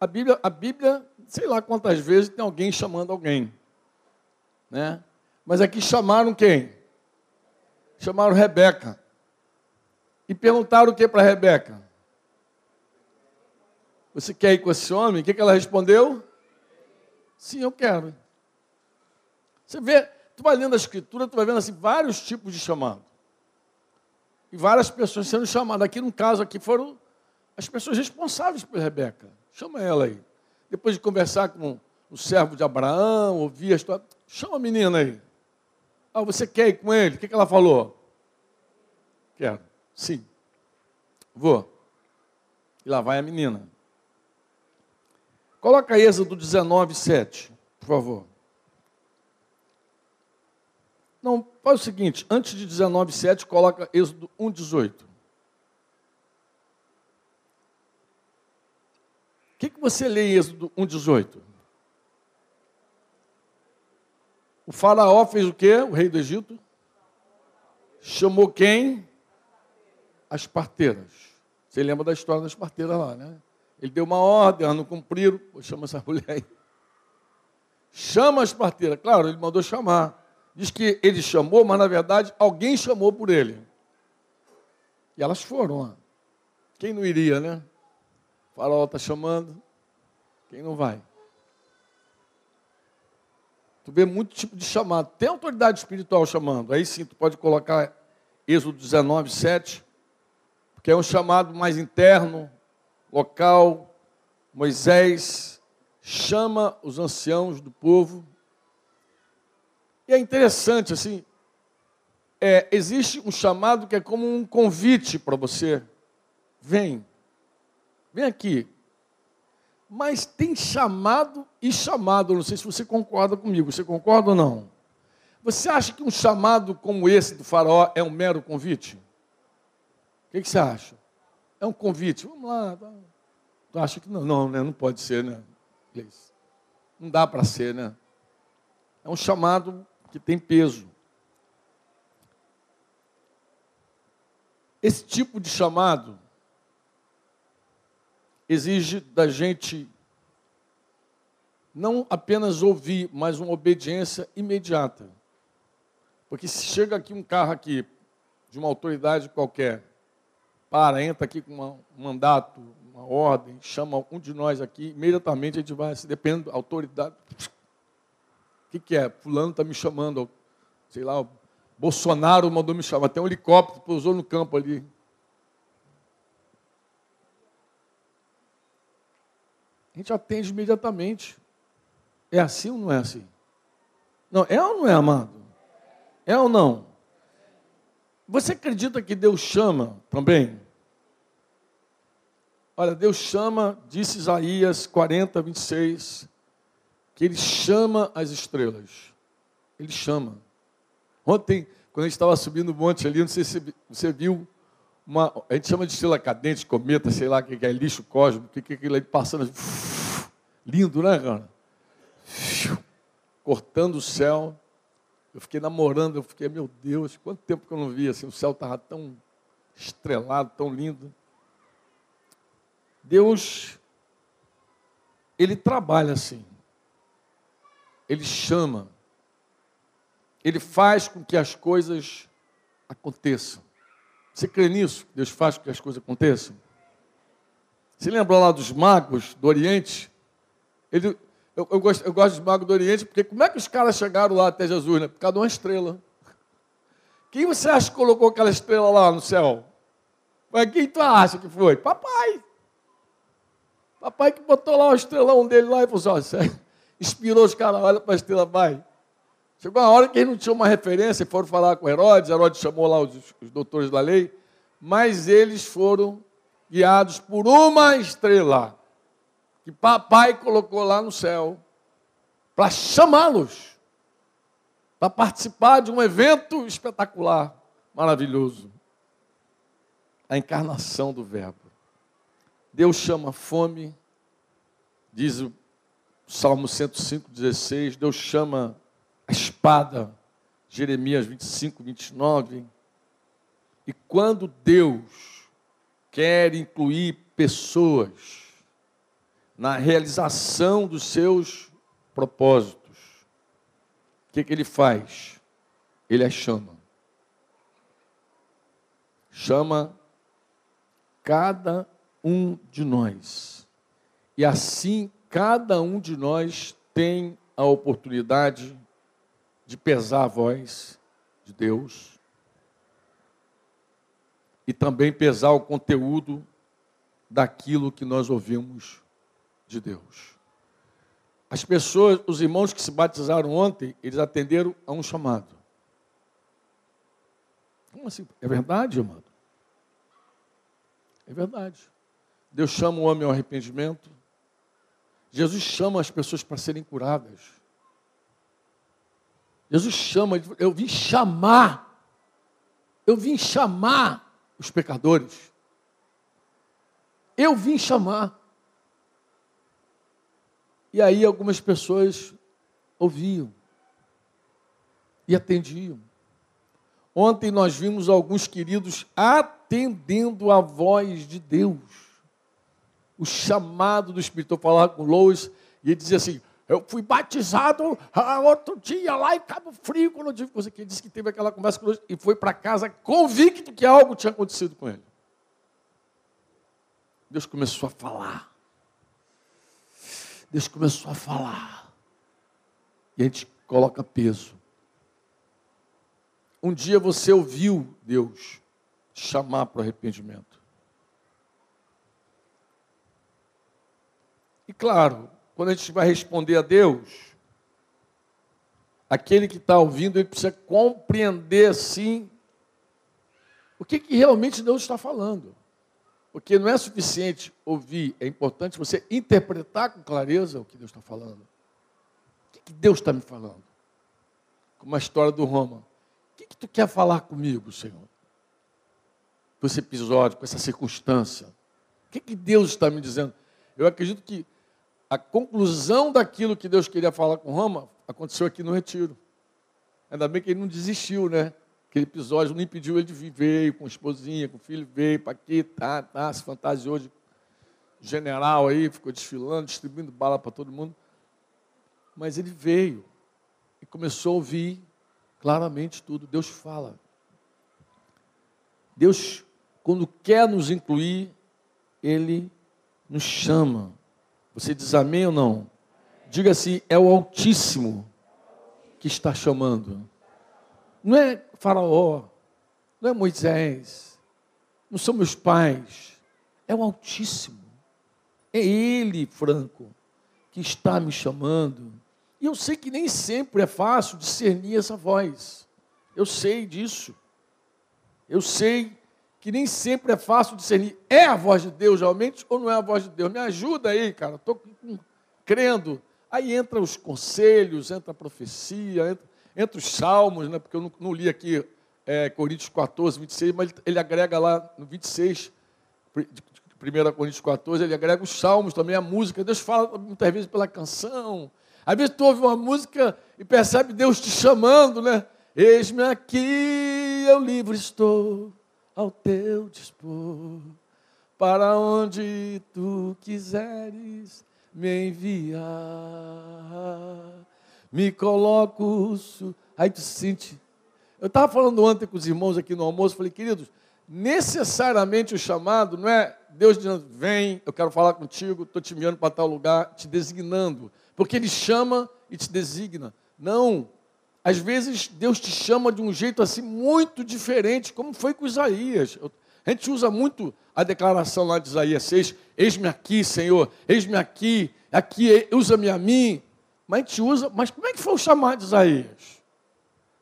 A Bíblia, a Bíblia, sei lá quantas vezes tem alguém chamando alguém. Né? Mas aqui chamaram quem? Chamaram Rebeca. E perguntaram o que para Rebeca? Você quer ir com esse homem? O que, que ela respondeu? Sim, eu quero. Você vê, tu vai lendo a escritura, tu vai vendo assim vários tipos de chamado. E várias pessoas sendo chamadas. Aqui no caso aqui foram as pessoas responsáveis por Rebeca. Chama ela aí. Depois de conversar com o servo de Abraão, ouvir a história, chama a menina aí. Ah, você quer ir com ele? O que, que ela falou? Quero. Sim. Vou. E lá vai a menina. Coloca aí Êxodo 19, 7, por favor. Não, faz o seguinte, antes de 19, 7, coloca Êxodo 1, 18. O que, que você lê em Êxodo 1,18? O faraó fez o quê? O rei do Egito? Chamou quem? As parteiras. Você lembra da história das parteiras lá, né? Ele deu uma ordem, elas não cumpriram. Pô, chama essa mulher aí. Chama as parteiras. Claro, ele mandou chamar. Diz que ele chamou, mas na verdade alguém chamou por ele. E elas foram. Quem não iria, né? Farol está chamando. Quem não vai? Tu vê muito tipo de chamado. Tem autoridade espiritual chamando. Aí sim, tu pode colocar Êxodo 19, 7, porque é um chamado mais interno, local. Moisés chama os anciãos do povo. E é interessante, assim, é, existe um chamado que é como um convite para você. Vem, vem aqui. Mas tem chamado e chamado. Não sei se você concorda comigo. Você concorda ou não? Você acha que um chamado como esse do faraó é um mero convite? O que, que você acha? É um convite. Vamos lá. Tá. Tu acha que não? Não, né? não pode ser, né? Não dá para ser, né? É um chamado que tem peso. Esse tipo de chamado exige da gente não apenas ouvir, mas uma obediência imediata. Porque se chega aqui um carro aqui de uma autoridade qualquer, para, entra aqui com um mandato, uma ordem, chama um de nós aqui, imediatamente a gente vai, se depende da autoridade. O que, que é? Fulano está me chamando, sei lá, Bolsonaro mandou me chamar, tem um helicóptero, pousou no campo ali. A gente atende imediatamente. É assim ou não é assim? Não, é ou não é, amado? É ou não? Você acredita que Deus chama também? Olha, Deus chama, disse Isaías 40, 26, que Ele chama as estrelas. Ele chama. Ontem, quando a gente estava subindo o monte ali, não sei se você viu, uma, a gente chama de estrela cadente, cometa, sei lá, que é lixo cósmico, que é aquilo aí passando. Lindo, né, cara? Cortando o céu. Eu fiquei namorando, eu fiquei, meu Deus, quanto tempo que eu não via assim, o céu estava tão estrelado, tão lindo. Deus, Ele trabalha assim. Ele chama. Ele faz com que as coisas aconteçam. Você crê nisso? Deus faz com que as coisas aconteçam? Você lembra lá dos magos do Oriente? Ele, eu, eu, gosto, eu gosto dos magos do Oriente, porque como é que os caras chegaram lá até Jesus? Né? Por causa de uma estrela. Quem você acha que colocou aquela estrela lá no céu? Mas quem tu acha que foi? Papai. Papai que botou lá o estrelão dele lá e falou assim, ó, inspirou os caras, olha para a estrela, vai. Chegou uma hora que eles não tinham uma referência, foram falar com Herodes, Herodes chamou lá os, os doutores da lei, mas eles foram guiados por uma estrela que papai colocou lá no céu para chamá-los para participar de um evento espetacular, maravilhoso. A encarnação do Verbo. Deus chama fome, diz o Salmo 105, 16. Deus chama a espada, Jeremias 25, 29. E quando Deus quer incluir pessoas na realização dos seus propósitos. O que, que ele faz? Ele a chama. Chama cada um de nós. E assim, cada um de nós tem a oportunidade de pesar a voz de Deus e também pesar o conteúdo daquilo que nós ouvimos de Deus. As pessoas, os irmãos que se batizaram ontem, eles atenderam a um chamado. Como assim? É verdade, amado? É verdade. Deus chama o homem ao arrependimento. Jesus chama as pessoas para serem curadas. Jesus chama, eu vim chamar, eu vim chamar os pecadores. Eu vim chamar. E aí algumas pessoas ouviam e atendiam. Ontem nós vimos alguns queridos atendendo a voz de Deus. o chamado do Espírito. Eu falava com Lois e ele dizia assim: Eu fui batizado outro dia lá em Cabo Frio, quando eu tive coisa que ele disse que teve aquela conversa com Lois e foi para casa convicto que algo tinha acontecido com ele. Deus começou a falar. Deus começou a falar. E a gente coloca peso. Um dia você ouviu Deus chamar para o arrependimento. E claro, quando a gente vai responder a Deus, aquele que está ouvindo, ele precisa compreender assim o que, que realmente Deus está falando. Porque não é suficiente ouvir, é importante você interpretar com clareza o que Deus está falando. O que, Deus está me falando? Como a história do Roma. O que, que tu quer falar comigo, Senhor? Com esse episódio, com essa circunstância. O que, que Deus está me dizendo? Eu acredito que a conclusão daquilo que Deus queria falar com Roma aconteceu aqui no retiro. Ainda bem que ele não desistiu, né? Aquele episódio não impediu ele de vir, veio com a esposinha, com o filho, veio para aqui, tá, tá, se fantasiou de general aí, ficou desfilando, distribuindo bala para todo mundo. Mas ele veio e começou a ouvir claramente tudo. Deus fala. Deus, quando quer nos incluir, Ele nos chama. Você diz amém ou não? Diga assim: é o Altíssimo que está chamando. Não é Faraó, não é Moisés, não são meus pais, é o Altíssimo. É Ele, Franco, que está me chamando. E eu sei que nem sempre é fácil discernir essa voz. Eu sei disso. Eu sei que nem sempre é fácil discernir. É a voz de Deus realmente ou não é a voz de Deus? Me ajuda aí, cara. Estou crendo. Aí entra os conselhos, entra a profecia, entra entre os salmos, né, porque eu não, não li aqui é, Coríntios 14, 26, mas ele, ele agrega lá no 26, 1 Coríntios 14, ele agrega os salmos também, a música. Deus fala muitas vezes pela canção. Às vezes tu ouve uma música e percebe Deus te chamando, né? Eis-me aqui, eu livre estou ao teu dispor, para onde tu quiseres me enviar me coloco. Aí tu se sente. Eu estava falando ontem com os irmãos aqui no almoço, falei, queridos, necessariamente o chamado não é Deus dizendo, vem, eu quero falar contigo, estou te enviando para tal lugar, te designando. Porque Ele chama e te designa. Não. Às vezes Deus te chama de um jeito assim muito diferente, como foi com Isaías. A gente usa muito a declaração lá de Isaías 6, eis-me aqui, Senhor, eis-me aqui, aqui, usa-me a mim. Mas a gente usa, mas como é que foi o chamado de Isaías?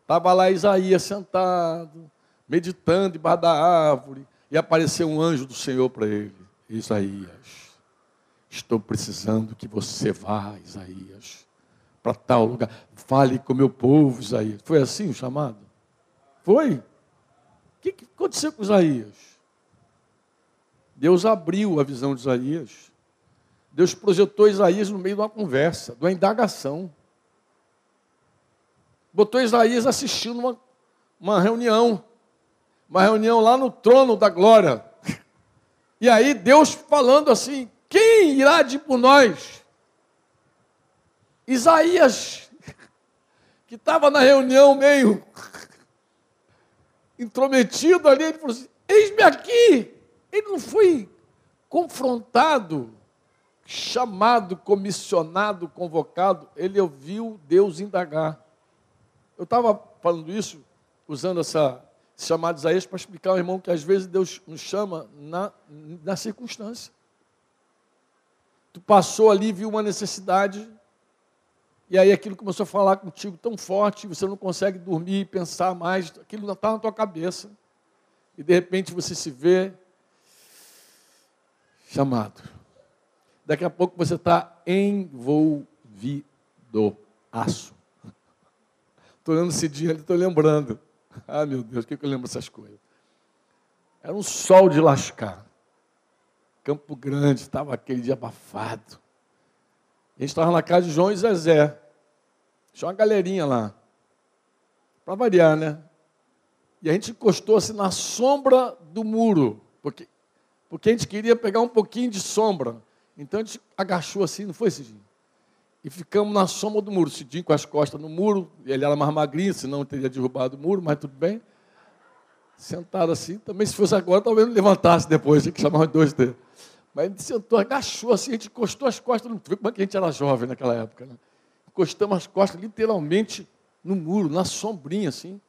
Estava lá Isaías sentado, meditando debaixo da árvore, e apareceu um anjo do Senhor para ele. Isaías, estou precisando que você vá, Isaías, para tal lugar. Fale com o meu povo, Isaías. Foi assim o chamado? Foi? O que aconteceu com Isaías? Deus abriu a visão de Isaías. Deus projetou Isaías no meio de uma conversa, de uma indagação. Botou Isaías assistindo uma, uma reunião, uma reunião lá no trono da glória. E aí Deus falando assim: quem irá de por nós? Isaías, que estava na reunião meio intrometido ali, ele falou assim: Eis-me aqui. Ele não foi confrontado chamado, comissionado, convocado, ele ouviu Deus indagar. Eu estava falando isso, usando essa chamada de Isaías para explicar ao irmão que às vezes Deus nos chama na, na circunstância. Tu passou ali, viu uma necessidade, e aí aquilo começou a falar contigo tão forte, você não consegue dormir, pensar mais, aquilo não está na tua cabeça. E de repente você se vê chamado daqui a pouco você está envolvido. Aço. Estou olhando esse dia ali, estou lembrando. Ah, meu Deus, o que, que eu lembro dessas coisas? Era um sol de lascar. Campo Grande, estava aquele dia abafado. A gente estava na casa de João e Zezé. Tinha uma galerinha lá. Para variar, né? E a gente encostou assim na sombra do muro. Porque, porque a gente queria pegar um pouquinho de sombra. Então a gente agachou assim, não foi, Cidinho? E ficamos na sombra do muro. Cidinho com as costas no muro, ele era mais magrinho, senão teria derrubado o muro, mas tudo bem. Sentado assim, também se fosse agora, talvez não levantasse depois, tinha que chamar os dois dele. Mas gente sentou, agachou assim, a gente encostou as costas no muro. Como é que a gente era jovem naquela época, né? Encostamos as costas literalmente no muro, na sombrinha, assim.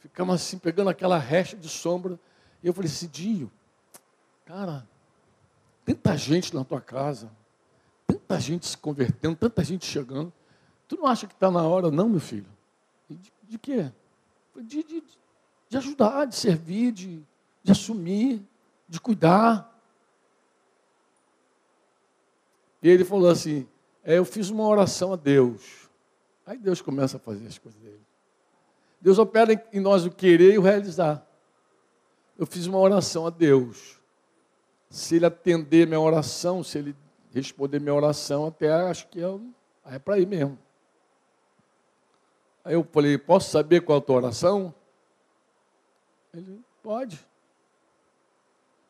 Ficamos assim, pegando aquela recha de sombra. E eu falei, Cidinho, cara, tanta gente na tua casa, tanta gente se convertendo, tanta gente chegando. Tu não acha que está na hora, não, meu filho? De, de quê? De, de, de, ajudar, de servir, de, de assumir, de cuidar. E ele falou assim: é, eu fiz uma oração a Deus. Aí Deus começa a fazer as coisas dele. Deus opera em nós o querer e o realizar. Eu fiz uma oração a Deus. Se ele atender minha oração, se ele responder minha oração, até acho que é, é para ir mesmo. Aí eu falei, posso saber qual é a tua oração? Ele, pode.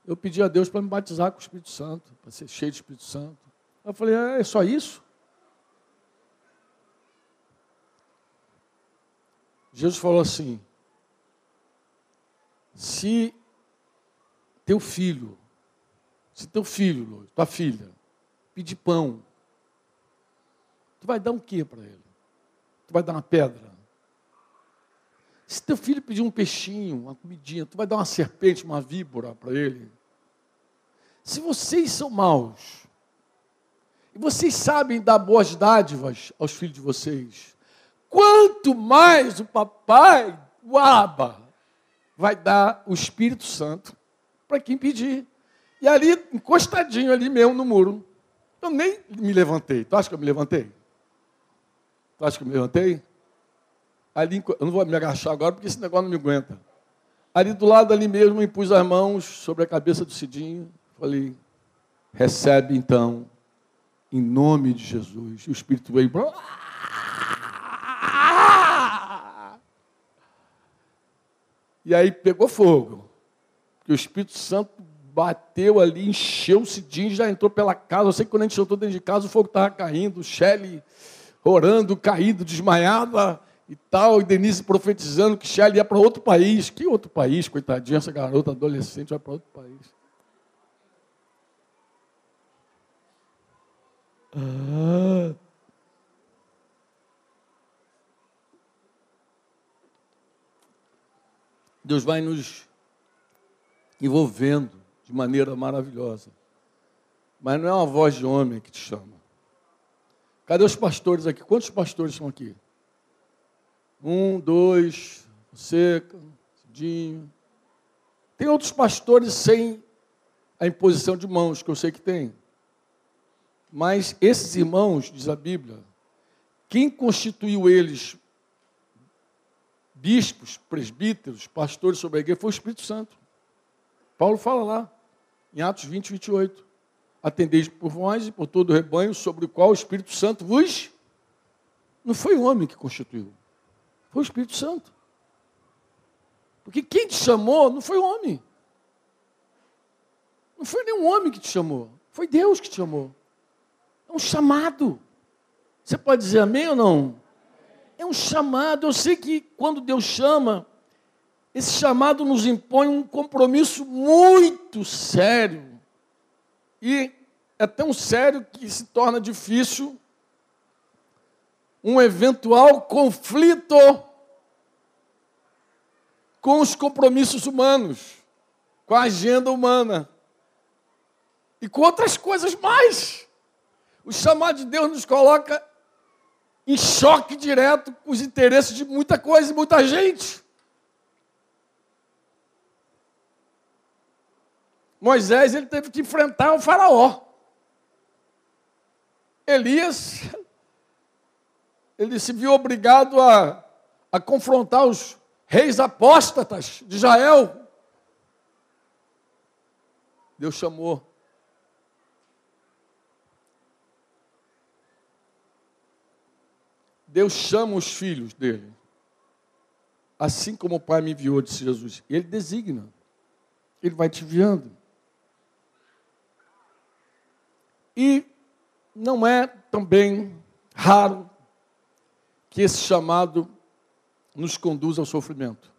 Eu pedi a Deus para me batizar com o Espírito Santo, para ser cheio de Espírito Santo. Eu falei, é, é só isso? Jesus falou assim: se teu filho, se teu filho, tua filha, pedir pão, tu vai dar um quê para ele? Tu vai dar uma pedra? Se teu filho pedir um peixinho, uma comidinha, tu vai dar uma serpente, uma víbora para ele? Se vocês são maus, e vocês sabem dar boas dádivas aos filhos de vocês, quanto mais o papai, o Aba, vai dar o Espírito Santo para quem pedir. E ali, encostadinho ali mesmo no muro, eu nem me levantei. Tu acha que eu me levantei? Tu acha que eu me levantei? Ali, eu não vou me agachar agora porque esse negócio não me aguenta. Ali do lado ali mesmo, impus as mãos sobre a cabeça do Cidinho. Falei, recebe então, em nome de Jesus. E o Espírito veio. E aí pegou fogo. Porque o Espírito Santo bateu ali, encheu o Cidinho, já entrou pela casa. Eu sei que quando a gente entrou dentro de casa, o fogo estava caindo, o Shelley orando, caído, desmaiada e tal, e Denise profetizando que Shelley ia para outro país. Que outro país, coitadinha, essa garota adolescente vai para outro país. Ah. Deus vai nos envolvendo de maneira maravilhosa. Mas não é uma voz de homem que te chama. Cadê os pastores aqui? Quantos pastores estão aqui? Um, dois, você, Cidinho. Tem outros pastores sem a imposição de mãos, que eu sei que tem. Mas esses irmãos, diz a Bíblia, quem constituiu eles bispos, presbíteros, pastores sobre a igreja, foi o Espírito Santo. Paulo fala lá, em Atos 20, 28. Atendeis por vós e por todo o rebanho sobre o qual o Espírito Santo vos. Não foi o homem que constituiu, foi o Espírito Santo. Porque quem te chamou não foi o homem. Não foi nenhum homem que te chamou, foi Deus que te chamou. É um chamado. Você pode dizer amém ou não? É um chamado. Eu sei que quando Deus chama, esse chamado nos impõe um compromisso muito sério. E é tão sério que se torna difícil um eventual conflito com os compromissos humanos, com a agenda humana e com outras coisas mais. O chamado de Deus nos coloca em choque direto com os interesses de muita coisa e muita gente. Moisés ele teve que enfrentar o faraó. Elias ele se viu obrigado a, a confrontar os reis apóstatas de Israel. Deus chamou Deus chama os filhos dele. Assim como o Pai me enviou, disse Jesus. Ele designa. Ele vai te enviando. E não é também raro que esse chamado nos conduza ao sofrimento.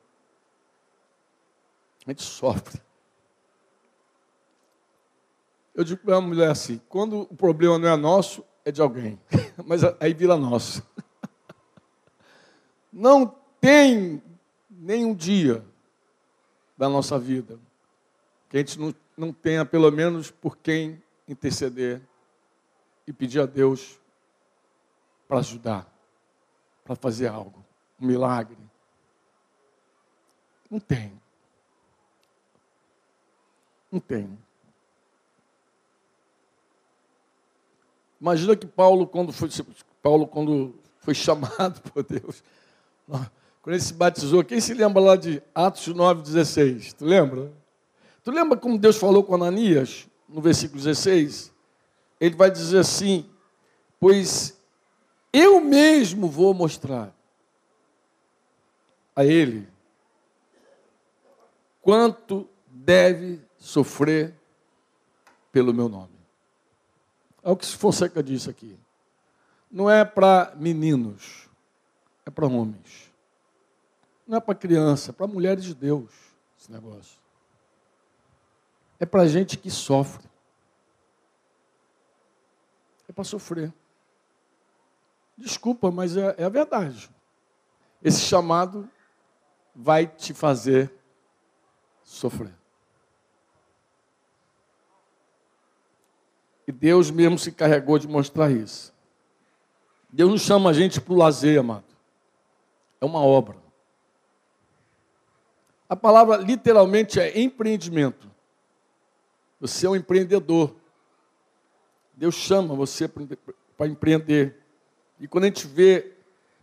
A gente sofre. Eu digo para uma mulher assim: quando o problema não é nosso, é de alguém, mas aí vira nosso. Não tem nenhum dia da nossa vida que a gente não, não tenha, pelo menos, por quem interceder e pedir a Deus para ajudar, para fazer algo, um milagre. Não tem. Não tem. Imagina que Paulo, quando foi, Paulo, quando foi chamado por Deus, quando ele se batizou, quem se lembra lá de Atos 9,16? Tu lembra? Tu lembra como Deus falou com Ananias, no versículo 16? Ele vai dizer assim: Pois eu mesmo vou mostrar a ele quanto deve sofrer pelo meu nome. É o que Fonseca disse aqui. Não é para meninos, é para homens. Não é para criança, é para mulheres de Deus esse negócio. É para gente que sofre. É para sofrer. Desculpa, mas é, é a verdade. Esse chamado vai te fazer sofrer. E Deus mesmo se carregou de mostrar isso. Deus não chama a gente para o lazer, amado. É uma obra. A palavra literalmente é empreendimento. Você é um empreendedor. Deus chama você para empreender. E quando a gente vê,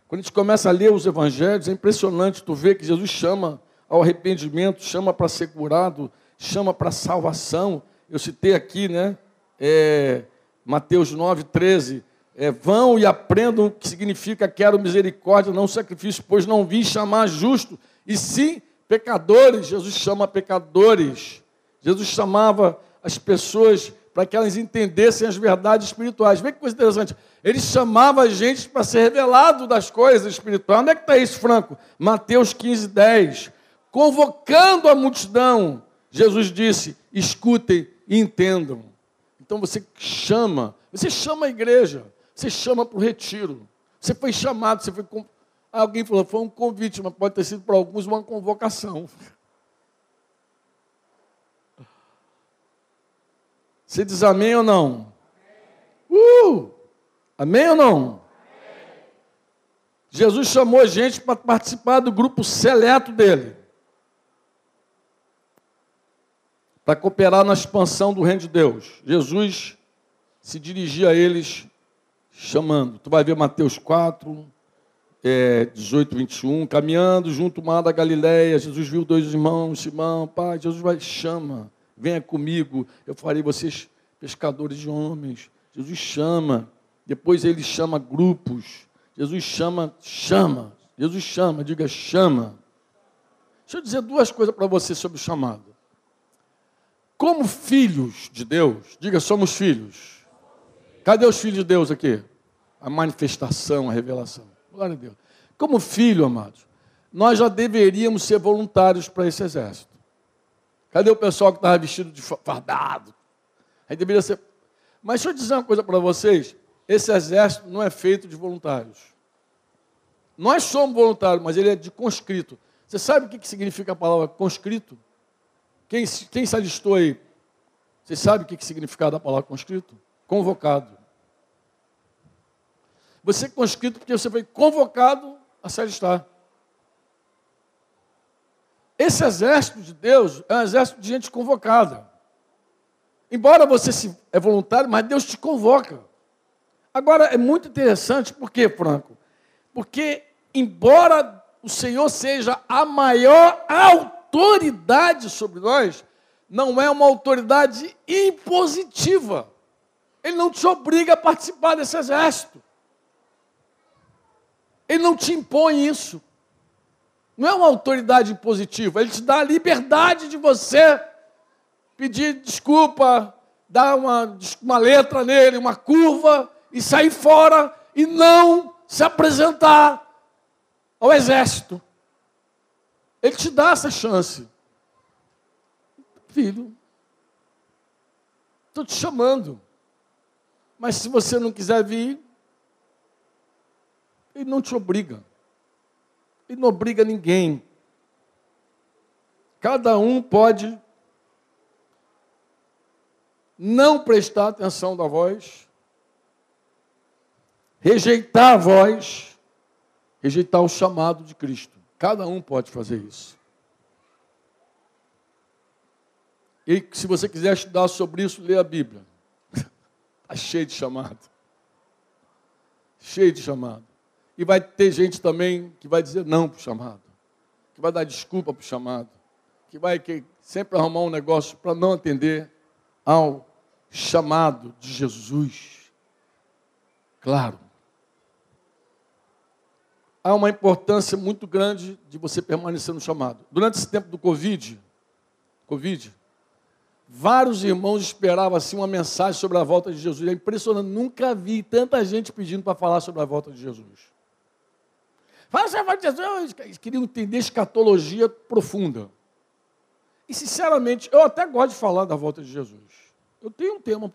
quando a gente começa a ler os evangelhos, é impressionante tu ver que Jesus chama ao arrependimento, chama para ser curado, chama para salvação. Eu citei aqui, né? É, Mateus 9, 13 é, vão e aprendam o que significa quero misericórdia, não sacrifício, pois não vim chamar justo, e sim pecadores. Jesus chama pecadores. Jesus chamava as pessoas para que elas entendessem as verdades espirituais. Vê que coisa interessante. Ele chamava a gente para ser revelado das coisas espirituais. Onde é que está isso, Franco? Mateus 15, 10. Convocando a multidão, Jesus disse: escutem e entendam. Então você chama, você chama a igreja você chama para o retiro. Você foi chamado, você foi. Alguém falou, foi um convite, mas pode ter sido para alguns uma convocação. Você diz amém ou não? Uh! Amém ou não? Jesus chamou a gente para participar do grupo seleto dele. Para cooperar na expansão do reino de Deus. Jesus se dirigia a eles chamando. Tu vai ver Mateus 4, é, 18, 21. Caminhando junto ao mar da Galileia, Jesus viu dois irmãos, Simão, pai, Jesus vai, chama, venha comigo, eu farei vocês pescadores de homens. Jesus chama, depois ele chama grupos. Jesus chama, chama. Jesus chama, diga chama. Deixa eu dizer duas coisas para você sobre o chamado. Como filhos de Deus, diga somos filhos. Cadê os filhos de Deus aqui? A manifestação, a revelação. Glória a Deus. Como filho, amados, nós já deveríamos ser voluntários para esse exército. Cadê o pessoal que estava vestido de fardado? Aí deveria ser. Mas deixa eu dizer uma coisa para vocês: esse exército não é feito de voluntários. Nós somos voluntários, mas ele é de conscrito. Você sabe o que significa a palavra conscrito? Quem, quem se alistou aí? Você sabe o que significa a palavra conscrito? Convocado. Você é conscrito porque você foi convocado a se alistar. Esse exército de Deus é um exército de gente convocada. Embora você se, é voluntário, mas Deus te convoca. Agora, é muito interessante, por quê, Franco? Porque, embora o Senhor seja a maior autoridade sobre nós, não é uma autoridade impositiva. Ele não te obriga a participar desse exército. Ele não te impõe isso. Não é uma autoridade impositiva. Ele te dá a liberdade de você pedir desculpa, dar uma, uma letra nele, uma curva, e sair fora e não se apresentar ao exército. Ele te dá essa chance. Filho, estou te chamando. Mas se você não quiser vir, ele não te obriga. Ele não obriga ninguém. Cada um pode não prestar atenção da voz, rejeitar a voz, rejeitar o chamado de Cristo. Cada um pode fazer isso. E se você quiser estudar sobre isso, lê a Bíblia. Está cheio de chamado. Cheio de chamado. E vai ter gente também que vai dizer não para o chamado. Que vai dar desculpa para o chamado. Que vai que sempre arrumar um negócio para não atender ao chamado de Jesus. Claro. Há uma importância muito grande de você permanecer no chamado. Durante esse tempo do Covid, Covid, vários irmãos esperavam assim uma mensagem sobre a volta de Jesus. É impressionante, nunca vi tanta gente pedindo para falar sobre a volta de Jesus. Fala sobre a volta de Jesus, eles queriam entender escatologia profunda. E sinceramente, eu até gosto de falar da volta de Jesus. Eu tenho um tema,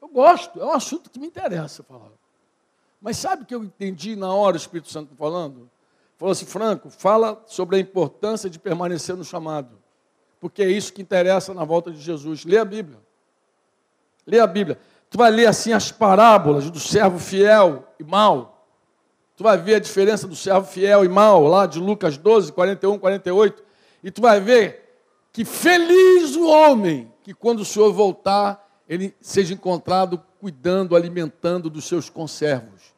eu gosto, é um assunto que me interessa falar. Mas sabe o que eu entendi na hora o Espírito Santo falando? Falou assim, Franco, fala sobre a importância de permanecer no chamado. Porque é isso que interessa na volta de Jesus. Lê a Bíblia. Lê a Bíblia. Tu vai ler assim as parábolas do servo fiel e mau. Tu vai ver a diferença do servo fiel e mau, lá de Lucas 12, 41, 48. E tu vai ver que feliz o homem que quando o Senhor voltar, ele seja encontrado cuidando, alimentando dos seus conservos,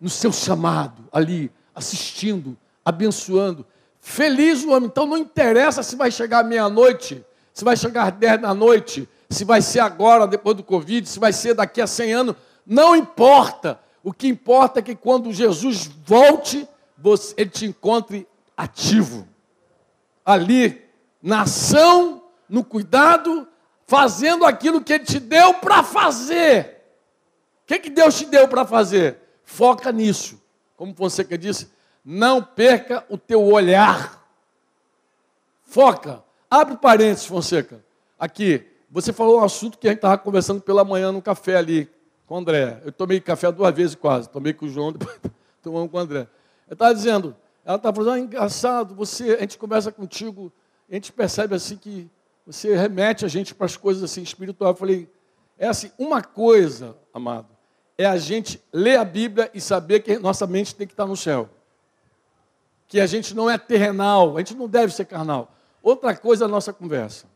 no seu chamado, ali, assistindo, abençoando. Feliz o homem. Então não interessa se vai chegar meia-noite, se vai chegar dez da noite, se vai ser agora, depois do Covid, se vai ser daqui a cem anos. Não importa. O que importa é que quando Jesus volte, você, ele te encontre ativo. Ali, na ação, no cuidado, fazendo aquilo que Ele te deu para fazer. O que, que Deus te deu para fazer? Foca nisso. Como Fonseca disse, não perca o teu olhar. Foca. Abre parênteses, Fonseca. Aqui, você falou um assunto que a gente estava conversando pela manhã no café ali com o André. Eu tomei café duas vezes quase. Tomei com o João, depois tomamos com o André. Eu estava dizendo, ela estava falando, ah, engraçado, você, a gente conversa contigo, a gente percebe assim que você remete a gente para as coisas assim espirituais. Eu falei, é assim, uma coisa, amado, é a gente ler a Bíblia e saber que nossa mente tem que estar no céu. Que a gente não é terrenal, a gente não deve ser carnal. Outra coisa é a nossa conversa.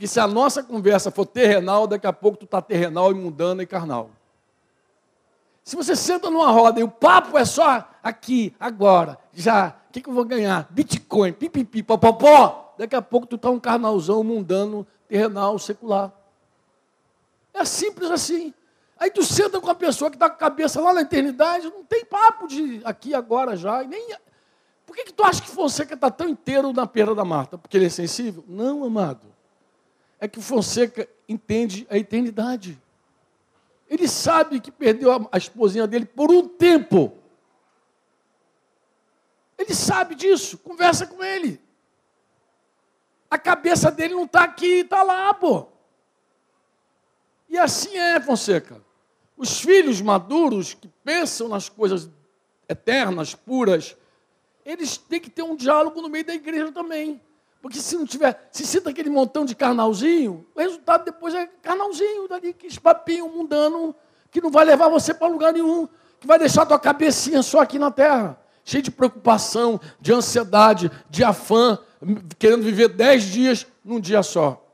Porque se a nossa conversa for terrenal, daqui a pouco tu está terrenal e mundana e carnal. Se você senta numa roda e o papo é só aqui, agora, já, o que, que eu vou ganhar? Bitcoin, pipipi, popopó. Daqui a pouco tu está um carnalzão mundano, terrenal, secular. É simples assim. Aí tu senta com a pessoa que está com a cabeça lá na eternidade, não tem papo de aqui, agora, já. Nem... Por que, que tu acha que Fonseca está tão inteiro na perda da Marta? Porque ele é sensível? Não, amado. É que Fonseca entende a eternidade. Ele sabe que perdeu a esposinha dele por um tempo. Ele sabe disso. Conversa com ele. A cabeça dele não está aqui, está lá, pô. E assim é, Fonseca. Os filhos maduros que pensam nas coisas eternas, puras, eles têm que ter um diálogo no meio da igreja também. Porque se não tiver, se cita aquele montão de carnalzinho, o resultado depois é carnalzinho, dali, que papinho mundano, que não vai levar você para lugar nenhum, que vai deixar tua cabecinha só aqui na terra, cheio de preocupação, de ansiedade, de afã, querendo viver dez dias num dia só.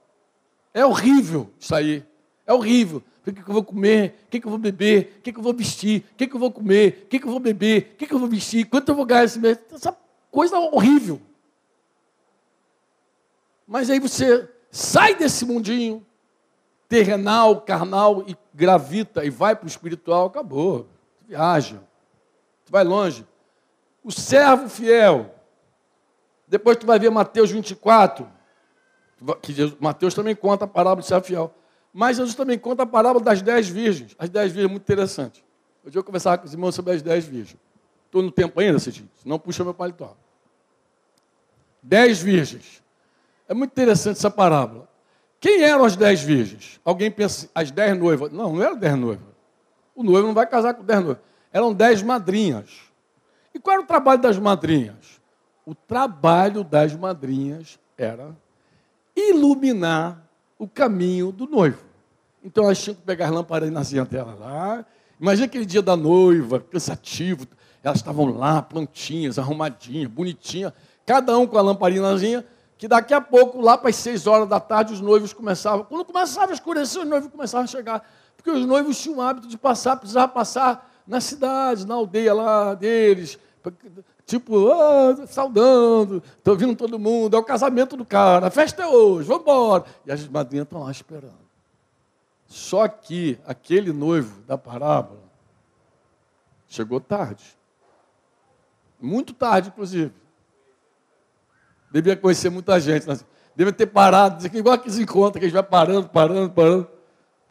É horrível isso aí. É horrível. O que, eu vou comer? O que, eu vou beber? O que, eu vou vestir? O que, eu vou comer? O que, eu vou beber? O que eu vou vestir? Quanto eu vou ganhar esse mês? Essa coisa horrível. Mas aí você sai desse mundinho terrenal, carnal e gravita e vai para o espiritual, acabou. Viaja. Tu vai longe. O servo fiel depois tu vai ver Mateus 24, que Mateus também conta a parábola de ser fiel. Mas Jesus também conta a parábola das dez virgens. As dez virgens, muito interessante. Hoje eu conversava com os irmãos sobre as dez virgens. Estou no tempo ainda, Cidinho? Não puxa meu paletó. Dez virgens. É muito interessante essa parábola. Quem eram as dez virgens? Alguém pensa, as dez noivas. Não, não eram dez noivas. O noivo não vai casar com dez noivas. Eram dez madrinhas. E qual era o trabalho das madrinhas? O trabalho das madrinhas era iluminar o caminho do noivo. Então elas tinham que pegar as lamparinazinhas dela lá. Imagina aquele dia da noiva, cansativo. Elas estavam lá, plantinhas, arrumadinhas, bonitinhas. Cada um com a lamparinazinha. Que daqui a pouco, lá para as seis horas da tarde, os noivos começavam. Quando começava a escurecer, os noivos começavam a chegar. Porque os noivos tinham o hábito de passar, precisava passar na cidade, na aldeia lá deles. Tipo, oh, saudando, estou vindo todo mundo, é o casamento do cara, a festa é hoje, vamos embora. E as madrinhas estão lá esperando. Só que aquele noivo da parábola chegou tarde. Muito tarde, inclusive. Devia conhecer muita gente. Devia ter parado, igual que se encontra, que a gente vai parando, parando, parando.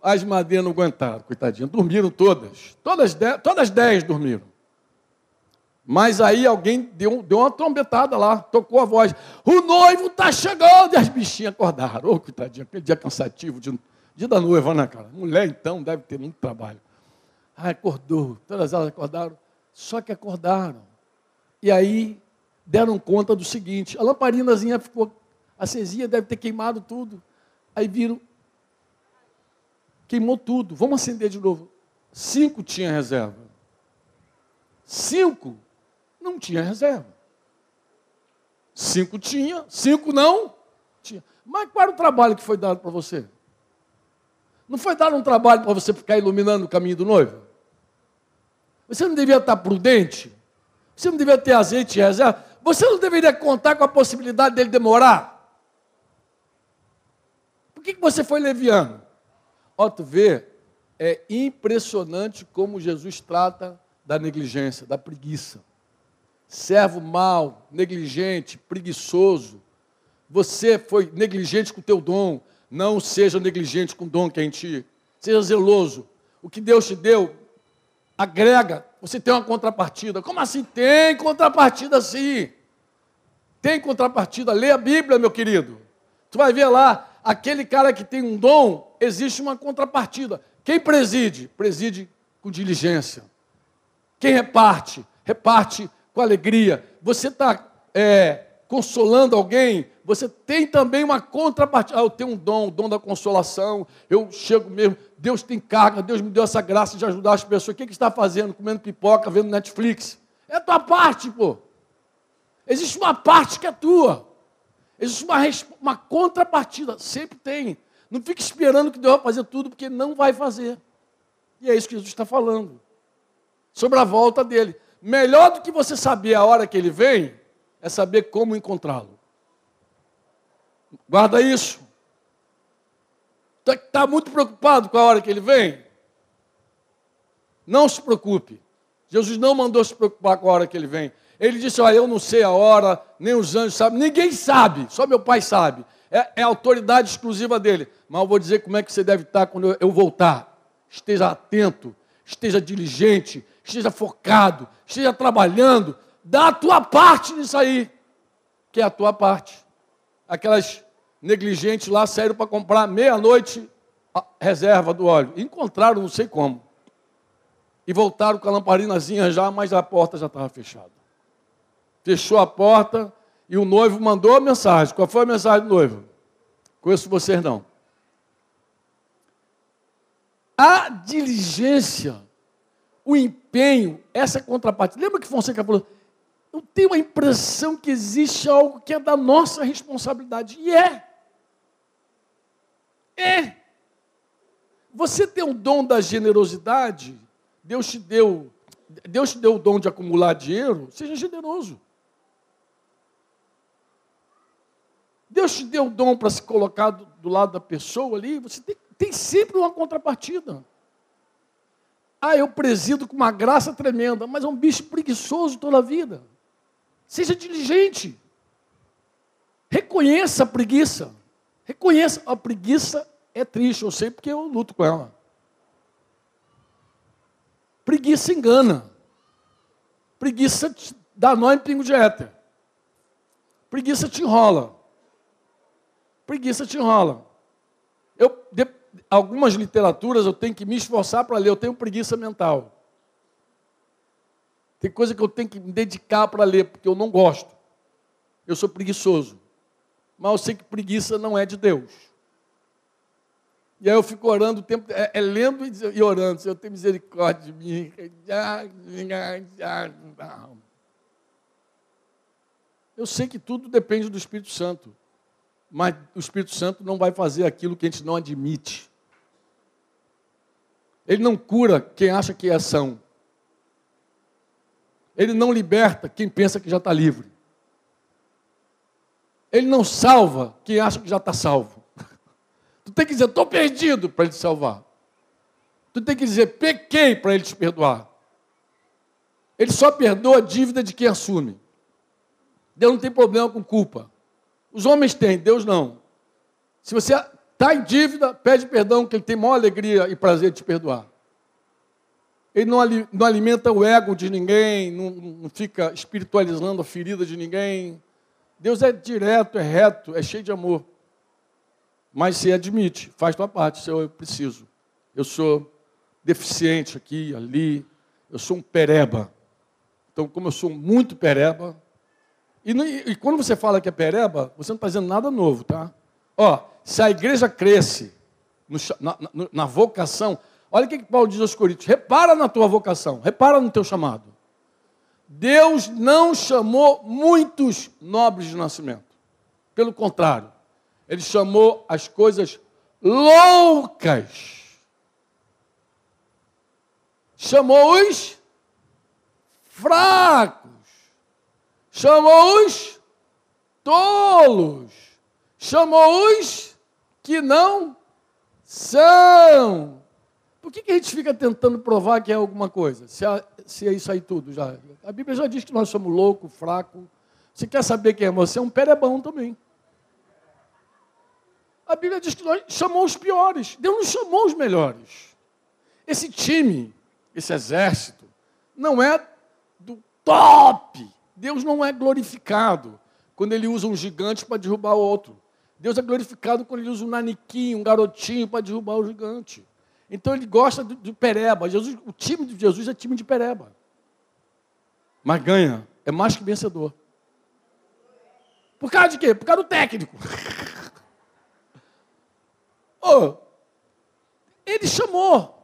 As madrinhas não aguentaram, coitadinhas. Dormiram todas. Todas dez, todas dez dormiram. Mas aí alguém deu, deu uma trombetada lá, tocou a voz. O noivo está chegando! E as bichinhas acordaram. Ô, oh, coitadinha, aquele dia cansativo de Dia da noiva, né, cara? Mulher, então, deve ter muito trabalho. Ah, acordou. Todas elas acordaram. Só que acordaram. E aí deram conta do seguinte: a lamparinazinha ficou acesinha, deve ter queimado tudo. Aí viram, queimou tudo. Vamos acender de novo. Cinco tinha reserva. Cinco não tinha reserva. Cinco tinha, cinco não tinha. Mas qual era o trabalho que foi dado para você? Não foi dar um trabalho para você ficar iluminando o caminho do noivo? Você não devia estar prudente? Você não devia ter azeite em reserva? Você não deveria contar com a possibilidade dele demorar? Por que, que você foi leviano? Ó, tu vê, é impressionante como Jesus trata da negligência, da preguiça. Servo mau, negligente, preguiçoso. Você foi negligente com o teu dom. Não seja negligente com o dom que é em ti. Seja zeloso. O que Deus te deu, agrega. Você tem uma contrapartida. Como assim? Tem contrapartida sim. Tem contrapartida. Lê a Bíblia, meu querido. Tu vai ver lá, aquele cara que tem um dom, existe uma contrapartida. Quem preside? Preside com diligência. Quem reparte? Reparte com alegria. Você está é, consolando alguém, você tem também uma contrapartida. Ah, eu tenho um dom, o dom da consolação. Eu chego mesmo, Deus tem carga, Deus me deu essa graça de ajudar as pessoas. O que, que está fazendo? Comendo pipoca, vendo Netflix. É a tua parte, pô. Existe uma parte que é tua. Existe uma, uma contrapartida. Sempre tem. Não fique esperando que Deus vai fazer tudo, porque não vai fazer. E é isso que Jesus está falando. Sobre a volta dele. Melhor do que você saber a hora que ele vem, é saber como encontrá-lo. Guarda isso. Está tá muito preocupado com a hora que ele vem? Não se preocupe. Jesus não mandou se preocupar com a hora que ele vem. Ele disse: Olha, eu não sei a hora, nem os anjos sabem, ninguém sabe, só meu pai sabe. É, é autoridade exclusiva dele. Mas eu vou dizer como é que você deve estar quando eu voltar. Esteja atento, esteja diligente, esteja focado, esteja trabalhando, dá a tua parte nisso aí, que é a tua parte. Aquelas negligentes lá saíram para comprar meia-noite a reserva do óleo. Encontraram, não sei como. E voltaram com a lamparinazinha já, mas a porta já estava fechada. Fechou a porta e o noivo mandou a mensagem. Qual foi a mensagem do noivo? Conheço vocês não. A diligência, o empenho, essa contrapartida. Lembra que Fonseca falou? eu tenho a impressão que existe algo que é da nossa responsabilidade. E é. É. Você tem o dom da generosidade, Deus te deu, Deus te deu o dom de acumular dinheiro, seja generoso. Deus te deu o dom para se colocar do, do, lado da pessoa ali, você tem, tem sempre uma contrapartida. Ah, eu presido com uma graça tremenda, mas é um bicho preguiçoso toda a vida. Seja diligente. Reconheça a preguiça. Reconheça. A preguiça é triste, eu sei porque eu luto com ela. Preguiça engana. Preguiça dá nó em pingo de éter. Preguiça te enrola. Preguiça te enrola. Eu, de, algumas literaturas eu tenho que me esforçar para ler, eu tenho preguiça mental. Tem coisa que eu tenho que me dedicar para ler, porque eu não gosto. Eu sou preguiçoso. Mas eu sei que preguiça não é de Deus. E aí eu fico orando o tempo, é, é lendo e, orando, Senhor, tem misericórdia de mim. Eu sei que tudo depende do Espírito Santo. Mas o Espírito Santo não vai fazer aquilo que a gente não admite. Ele não cura quem acha que é são. Ele não liberta quem pensa que já está livre. Ele não salva quem acha que já está salvo. Tu tem que dizer, estou perdido para ele te salvar. Tu tem que dizer, pequei para ele te perdoar. Ele só perdoa a dívida de quem assume. Deus não tem problema com culpa. Os homens têm, Deus não. Se você está em dívida, pede perdão, que Ele tem maior alegria e prazer de te perdoar. Ele não, não alimenta o ego de ninguém, não, não fica espiritualizando a ferida de ninguém. Deus é direto, é reto, é cheio de amor. Mas se admite, faz tua parte, Senhor, eu preciso. Eu sou deficiente aqui, ali, eu sou um pereba. Então, como eu sou muito pereba, e, e quando você fala que é pereba, você não está dizendo nada novo, tá? Ó, se a igreja cresce no, na, na, na, vocação, olha o que, que Paulo diz aos Coríntios: repara na tua vocação, repara no teu chamado. Deus não chamou muitos nobres de nascimento. Pelo contrário, ele chamou as coisas loucas. Chamou os fracos. Chamou os tolos. Chamou os que não são. Por que, que a gente fica tentando provar que é alguma coisa? Se é, se é isso aí tudo já. A Bíblia já diz que nós somos loucos, fracos. Você quer saber quem é você? É um perebão também. A Bíblia diz que nós chamou os piores. Deus não chamou os melhores. Esse time, esse exército, não é do top. Deus não é glorificado quando ele usa um gigante para derrubar outro. Deus é glorificado quando ele usa um naniquinho, um garotinho para derrubar o gigante. Então ele gosta de, de pereba. Jesus, o time de Jesus é time de pereba. Mas ganha, é mais que vencedor. Por causa de quê? Por causa do técnico. Oh, ele chamou.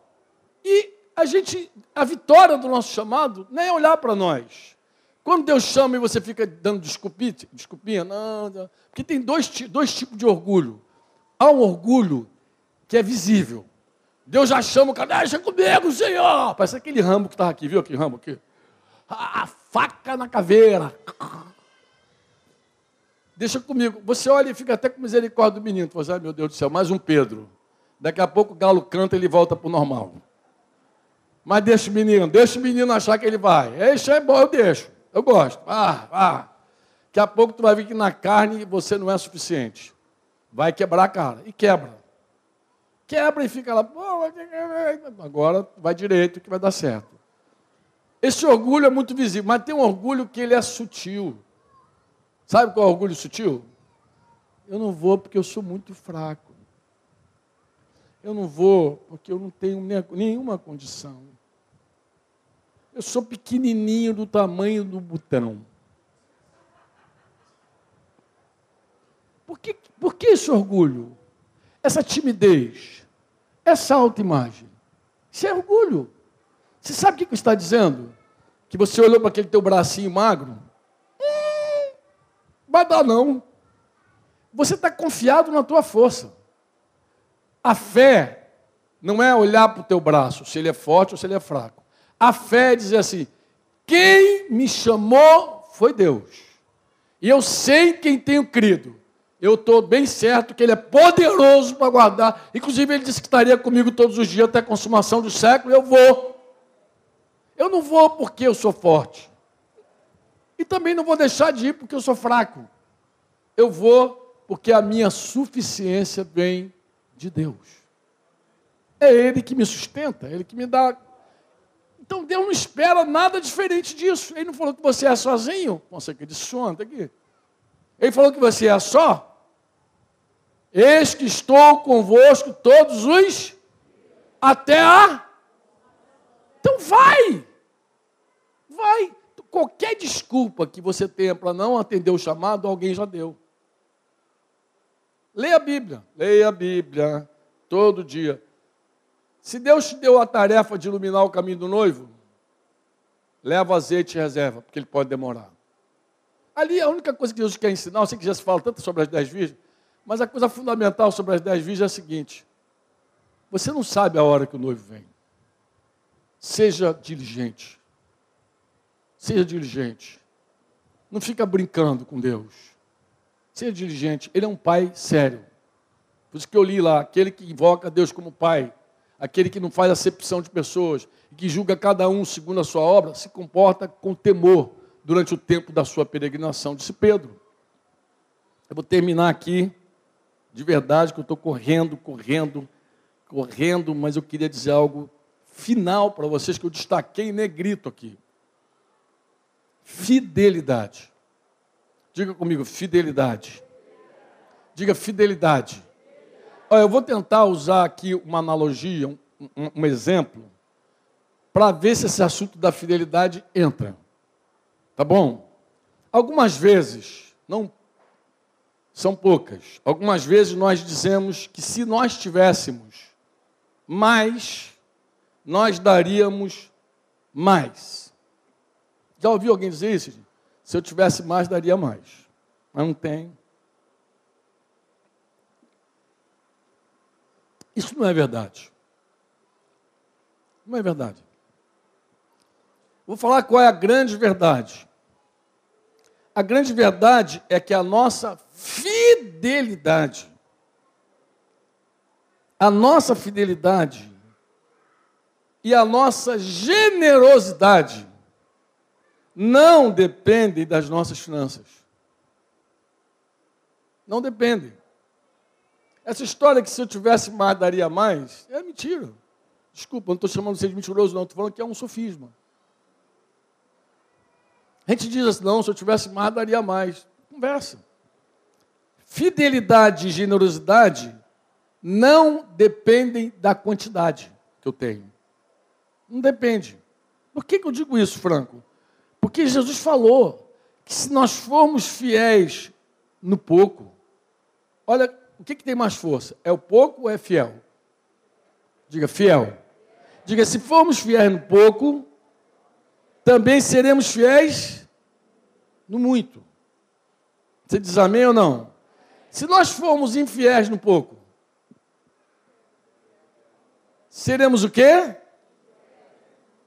E a gente, a vitória do nosso chamado não é olhar para nós. Quando Deus chama e você fica dando desculpinha, desculpinha não, não, porque tem dois, dois tipos de orgulho. Há um orgulho que é visível. Deus já chama o cara, deixa comigo, Senhor. Parece aquele ramo que estava aqui, viu aquele ramo aqui? A faca na caveira. Deixa comigo. Você olha e fica até com misericórdia do menino. Você, ai meu Deus do céu, mais um Pedro. Daqui a pouco o galo canta e ele volta para o normal. Mas deixa o menino, deixa o menino achar que ele vai. Isso é bom, eu deixo. Eu gosto. Ah, ah. Daqui a pouco tu vai ver que na carne você não é suficiente. Vai quebrar a cara. E quebra. Quebra e fica lá. Agora vai direito que vai dar certo. Esse orgulho é muito visível, mas tem um orgulho que ele é sutil. Sabe qual é o orgulho sutil? Eu não vou porque eu sou muito fraco. Eu não vou porque eu não tenho nenhuma condição. Eu sou pequenininho do tamanho do botão. Por que, por que esse orgulho? Essa timidez? Essa autoimagem? Isso é orgulho. Você sabe o que está dizendo? Que você olhou para aquele teu bracinho magro vai dar não. Você está confiado na tua força. A fé não é olhar para o teu braço, se ele é forte ou se ele é fraco. A fé dizer assim: quem me chamou foi Deus. E eu sei quem tenho crido. Eu estou bem certo que Ele é poderoso para guardar. Inclusive, Ele disse que estaria comigo todos os dias até a consumação do século. Eu vou. Eu não vou porque eu sou forte. E também não vou deixar de ir porque eu sou fraco. Eu vou porque a minha suficiência vem de Deus. É Ele que me sustenta, Ele que me dá. Então Deus não espera nada diferente disso. Ele não falou que você é sozinho. Nossa, que de sono, tá aqui. Ele falou que você é só. Eis que estou convosco todos os até a. Então vai! Vai! Qualquer desculpa que você tenha para não atender o chamado, alguém já deu. Leia a Bíblia, leia a Bíblia todo dia. Se Deus te deu a tarefa de iluminar o caminho do noivo, leva azeite e reserva, porque ele pode demorar. Ali a única coisa que Deus quer ensinar, eu sei que já se fala tanto sobre as dez virgens, mas a coisa fundamental sobre as dez virgens é a seguinte: você não sabe a hora que o noivo vem. Seja diligente. Seja diligente. Não fica brincando com Deus. Seja diligente. Ele é um pai sério. Por isso que eu li lá, aquele que invoca Deus como pai, aquele que não faz acepção de pessoas, que julga cada um segundo a sua obra, se comporta com temor durante o tempo da sua peregrinação, disse Pedro. Eu vou terminar aqui, de verdade, que eu estou correndo, correndo, correndo, mas eu queria dizer algo final para vocês que eu destaquei em negrito aqui. Fidelidade. Diga comigo, fidelidade. Diga fidelidade. Olha, eu vou tentar usar aqui uma analogia, um, um, um exemplo, para ver se esse assunto da fidelidade entra. Tá bom? Algumas vezes, não são poucas, algumas vezes nós dizemos que se nós tivéssemos mais, nós daríamos mais. Já ouviu alguém dizer isso? Se eu tivesse mais, daria mais. Mas não tem. Isso não é verdade. Não é verdade. Vou falar qual é a grande verdade. A grande verdade é que a nossa fidelidade, a nossa fidelidade e a nossa generosidade não dependem das nossas finanças. Não dependem. Essa história que se eu tivesse mais, daria mais, é mentira. Desculpa, não estou chamando você de mentiroso, não. Estou falando que é um sofisma. A gente diz assim, não, se eu tivesse mais, daria mais. Conversa. Fidelidade e generosidade não dependem da quantidade que eu tenho. Não depende. Por que, que eu digo isso, Franco? Porque Jesus falou que se nós formos fiéis no pouco, olha, o que, que tem mais força? É o pouco ou é fiel? Diga, fiel. Diga, se formos fiéis no pouco, também seremos fiéis no muito. Você diz amém ou não? Se nós formos infiéis no pouco, seremos o quê?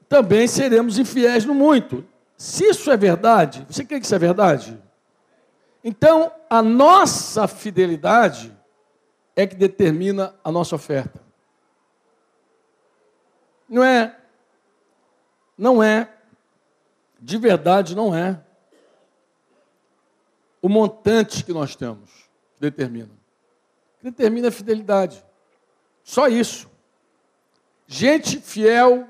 Também seremos infiéis no muito. Se isso é verdade, você crê que isso é verdade? Então, a nossa fidelidade é que determina a nossa oferta. Não é, não é, de verdade não é o montante que nós temos que determina. Que determina a fidelidade. Só isso. Gente fiel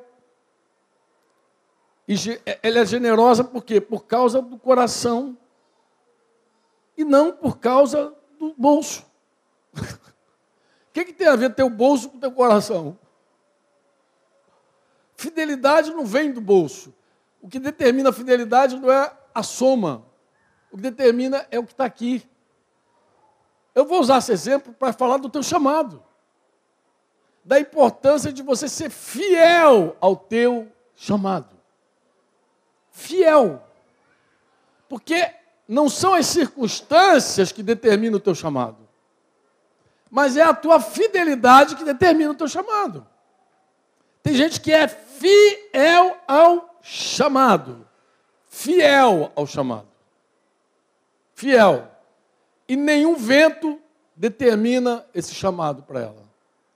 e ela é generosa por quê? Por causa do coração e não por causa do bolso. Que, que tem a ver teu bolso com teu coração? Fidelidade não vem do bolso. O que determina a fidelidade não é a soma. O que determina é o que está aqui. Eu vou usar esse exemplo para falar do teu chamado. Da importância de você ser fiel ao teu chamado fiel. Porque não são as circunstâncias que determinam o teu chamado, mas é a tua fidelidade que determina o teu chamado. Tem gente que é fiel ao chamado, fiel ao chamado, fiel, e nenhum vento determina esse chamado para ela.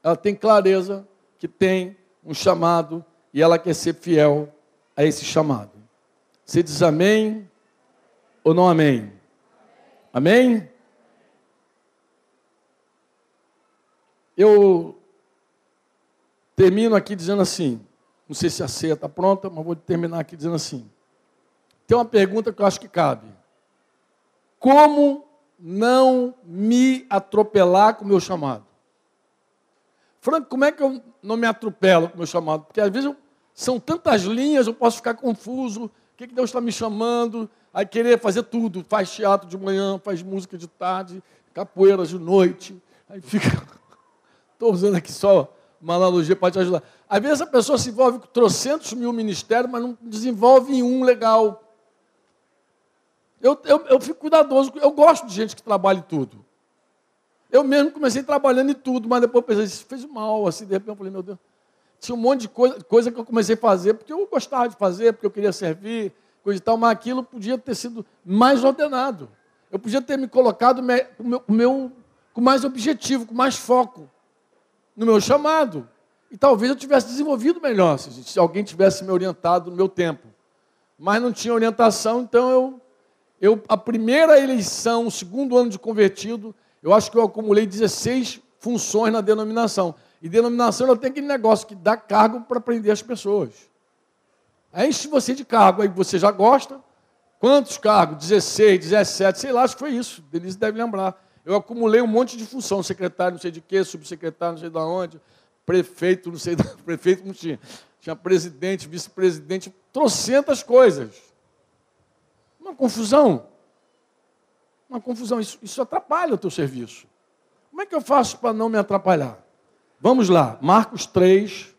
Ela tem clareza que tem um chamado e ela quer ser fiel a esse chamado. Você diz amém ou não amém? Amém? Eu termino aqui dizendo assim, não sei se a ceia está pronta, mas vou terminar aqui dizendo assim. Tem uma pergunta que eu acho que cabe. Como não me atropelar com o meu chamado? Franco, como é que eu não me atropelo com o meu chamado? Porque às vezes eu, são tantas linhas, eu posso ficar confuso. O que, que Deus está me chamando? Aí querer fazer tudo. Faz teatro de manhã, faz música de tarde, capoeira de noite. Aí fica. Estou usando aqui só uma analogia para te ajudar. Às vezes a pessoa se envolve com trocentos mil ministérios, mas não desenvolve em um legal. Eu, eu, eu fico cuidadoso, eu gosto de gente que trabalha em tudo. Eu mesmo comecei trabalhando em tudo, mas depois pensei, isso fez mal, assim, de repente eu falei, meu Deus. Tinha um monte de coisa, coisa que eu comecei a fazer, porque eu gostava de fazer, porque eu queria servir, coisa e tal, mas aquilo podia ter sido mais ordenado. Eu podia ter me colocado com, meu, com, mais objetivo, com mais foco no meu chamado. E talvez eu tivesse desenvolvido melhor, se alguém tivesse me orientado no meu tempo. Mas não tinha orientação, então eu, eu a primeira eleição, o segundo ano de convertido, eu acho que eu acumulei 16 funções na denominação. E denominação ela tem aquele negócio que dá cargo para prender as pessoas. Aí enche você de cargo, aí você já gosta. Quantos cargos? 16, 17, sei lá, acho que foi isso. Denise deve lembrar. Eu acumulei um monte de função, secretário não sei de quê, subsecretário não sei de onde, prefeito não sei, da, prefeito não tinha. Tinha presidente, vice-presidente, trocentas coisas. Uma confusão. Uma confusão. Isso, isso atrapalha o teu serviço. Como é que eu faço para não me atrapalhar? Vamos lá, Marcos 3,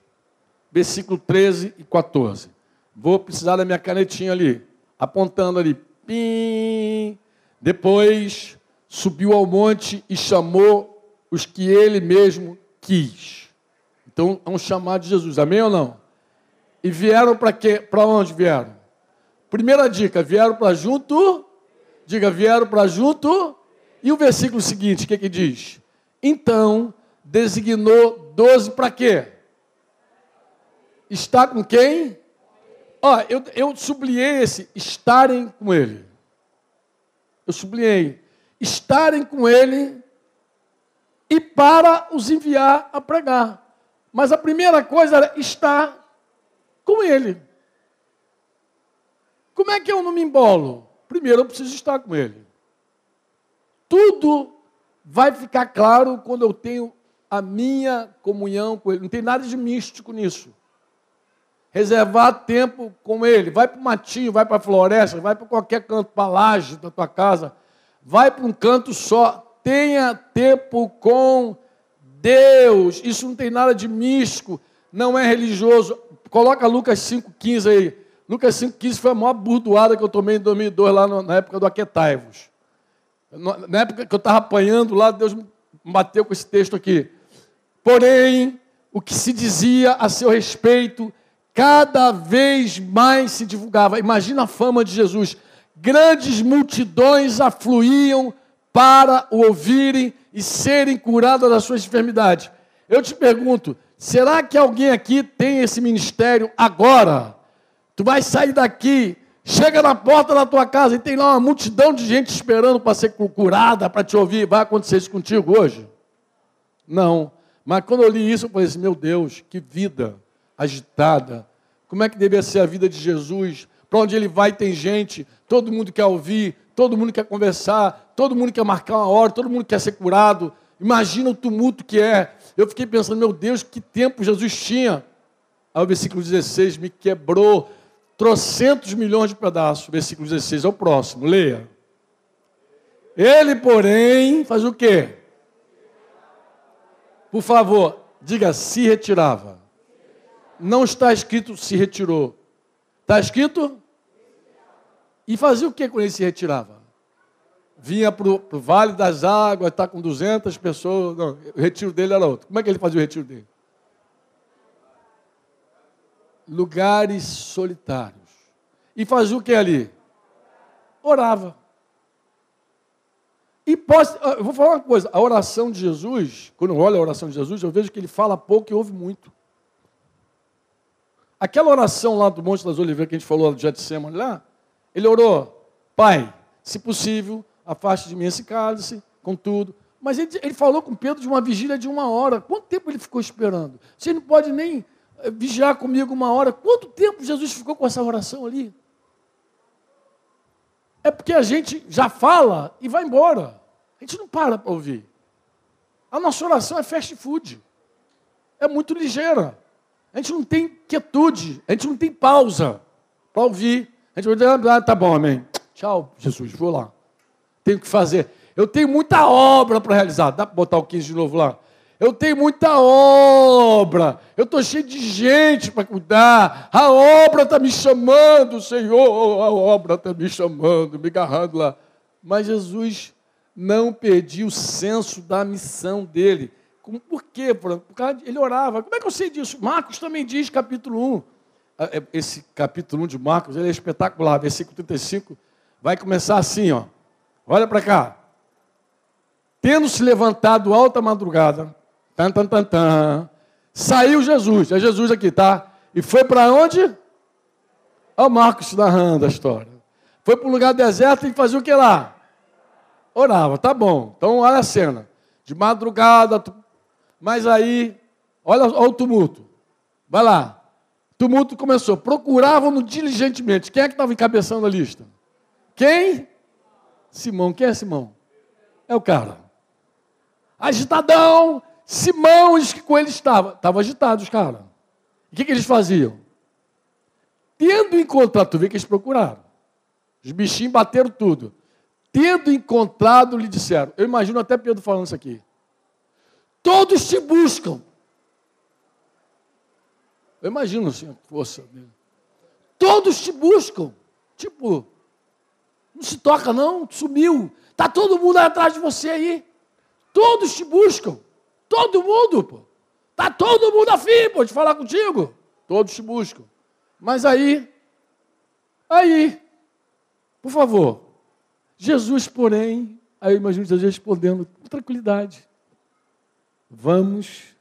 versículo 13 e 14. Vou precisar da minha canetinha ali, apontando ali. Pim. Depois subiu ao monte e chamou os que ele mesmo quis. Então, é um chamado de Jesus, amém ou não? E vieram para quê? Para onde vieram? Primeira dica, vieram para junto. Diga, vieram para junto. E o versículo seguinte, o que, que diz? Então, designou doze para quê? Está com quem? Ó, eu, eu sublinhei esse, estarem com ele. Eu sublinhei estarem com ele e para os enviar a pregar. Mas a primeira coisa era estar com ele. Como é que eu não me embolo? Primeiro eu preciso estar com ele. Tudo vai ficar claro quando eu tenho a minha comunhão com ele. Não tem nada de místico nisso. Reservar tempo com ele. Vai para o matinho, vai para a floresta, vai para qualquer canto, para a laje da tua casa vai para um canto só. Tenha tempo com Deus. Isso não tem nada de místico, não é religioso. Coloca Lucas 5,15 aí. Lucas 5,15 foi a maior burdoada que eu tomei em 2002, lá na época do Aquetaivos. Na época que eu estava apanhando lá, Deus me bateu com esse texto aqui. Porém, o que se dizia a seu respeito, cada vez mais se divulgava. Imagina a fama de Jesus grandes multidões afluíam para o ouvirem e serem curadas das suas enfermidades. Eu te pergunto, será que alguém aqui tem esse ministério agora? Tu vai sair daqui, chega na porta da tua casa e tem lá uma multidão de gente esperando para ser curada, para te ouvir. Vai acontecer isso contigo hoje? Não. Mas quando eu li isso, eu falei assim: meu Deus, que vida agitada. Como é que deveria ser a vida de Jesus? Para onde ele vai tem gente, todo mundo quer ouvir, todo mundo quer conversar, todo mundo quer marcar uma hora, todo mundo quer ser curado. Imagina o tumulto que é. Eu fiquei pensando, meu Deus, que tempo Jesus tinha. Aí o versículo 16 me quebrou trocentos milhões de pedaços. Versículo 16 é o próximo, leia. Ele, porém, faz o quê? Por favor, diga se retirava. Não está escrito se retirou. Está escrito? E fazia o que quando ele se retirava? Vinha para o Vale das Águas, está com 200 pessoas. Não, o retiro dele era outro. Como é que ele fazia o retiro dele? Lugares solitários. E fazia o que ali? Orava. E posso, eu vou falar uma coisa: a oração de Jesus, quando eu olho a oração de Jesus, eu vejo que ele fala pouco e ouve muito. Aquela oração lá do Monte das Oliveiras que a gente falou do Getsemane lá, ele orou, Pai, se possível, afaste de mim esse cálice, contudo, Mas ele, ele, falou com Pedro de uma vigília de uma hora. Quanto tempo ele ficou esperando? Você não pode nem eh, vigiar comigo uma hora. Quanto tempo Jesus ficou com essa oração ali? É porque a gente já fala e vai embora. A gente não para para ouvir. A nossa oração é fast food. É muito ligeira. A gente não tem quietude, a gente não tem pausa para ouvir. Gente vai ah, tá bom, amém. Tchau, Jesus, vou lá. Tenho que fazer. Eu tenho muita obra para realizar. Dá para botar o 15 de novo lá? Eu tenho muita obra. Eu estou cheio de gente para cuidar. A obra está me chamando, Senhor. A obra está me chamando, me agarrando lá. Mas Jesus não perdia o senso da missão dele. Por quê? Ele orava. Como é que eu sei disso? Marcos também diz, capítulo 1. Ah, é, esse capítulo 1 de Marcos ele é espetacular. Versículo 35 vai começar assim, ó. Olha para cá. Tendo se levantado alta madrugada, tan, tan, tan, tan, saiu Jesus. É Jesus aqui, tá? E foi para onde? Olha o Marcos narrando a história. Foi para um lugar deserto e fazia o que lá? Orava, tá bom. Então olha a cena. De madrugada, mas aí, olha, olha o tumulto. Vai lá. Tumulto começou. Procuravam-no diligentemente. Quem é que estava encabeçando a lista? Quem? Simão. Quem é Simão? É o cara. Agitadão. Simão diz que com ele estava. Estavam agitados, cara. O que, que eles faziam? Tendo encontrado, tu vê que eles procuraram. Os bichinhos bateram tudo. Tendo encontrado, lhe disseram. Eu imagino até Pedro falando isso aqui. Todos te buscam. Eu imagino assim, força dele. Todos te buscam. Tipo, não se toca não, sumiu. Está todo mundo atrás de você aí. Todos te buscam. Todo mundo, pô. Está todo mundo afim, pô, de falar contigo. Todos te buscam. Mas aí, aí, por favor, Jesus, porém, aí eu imagino Jesus respondendo com tranquilidade vamos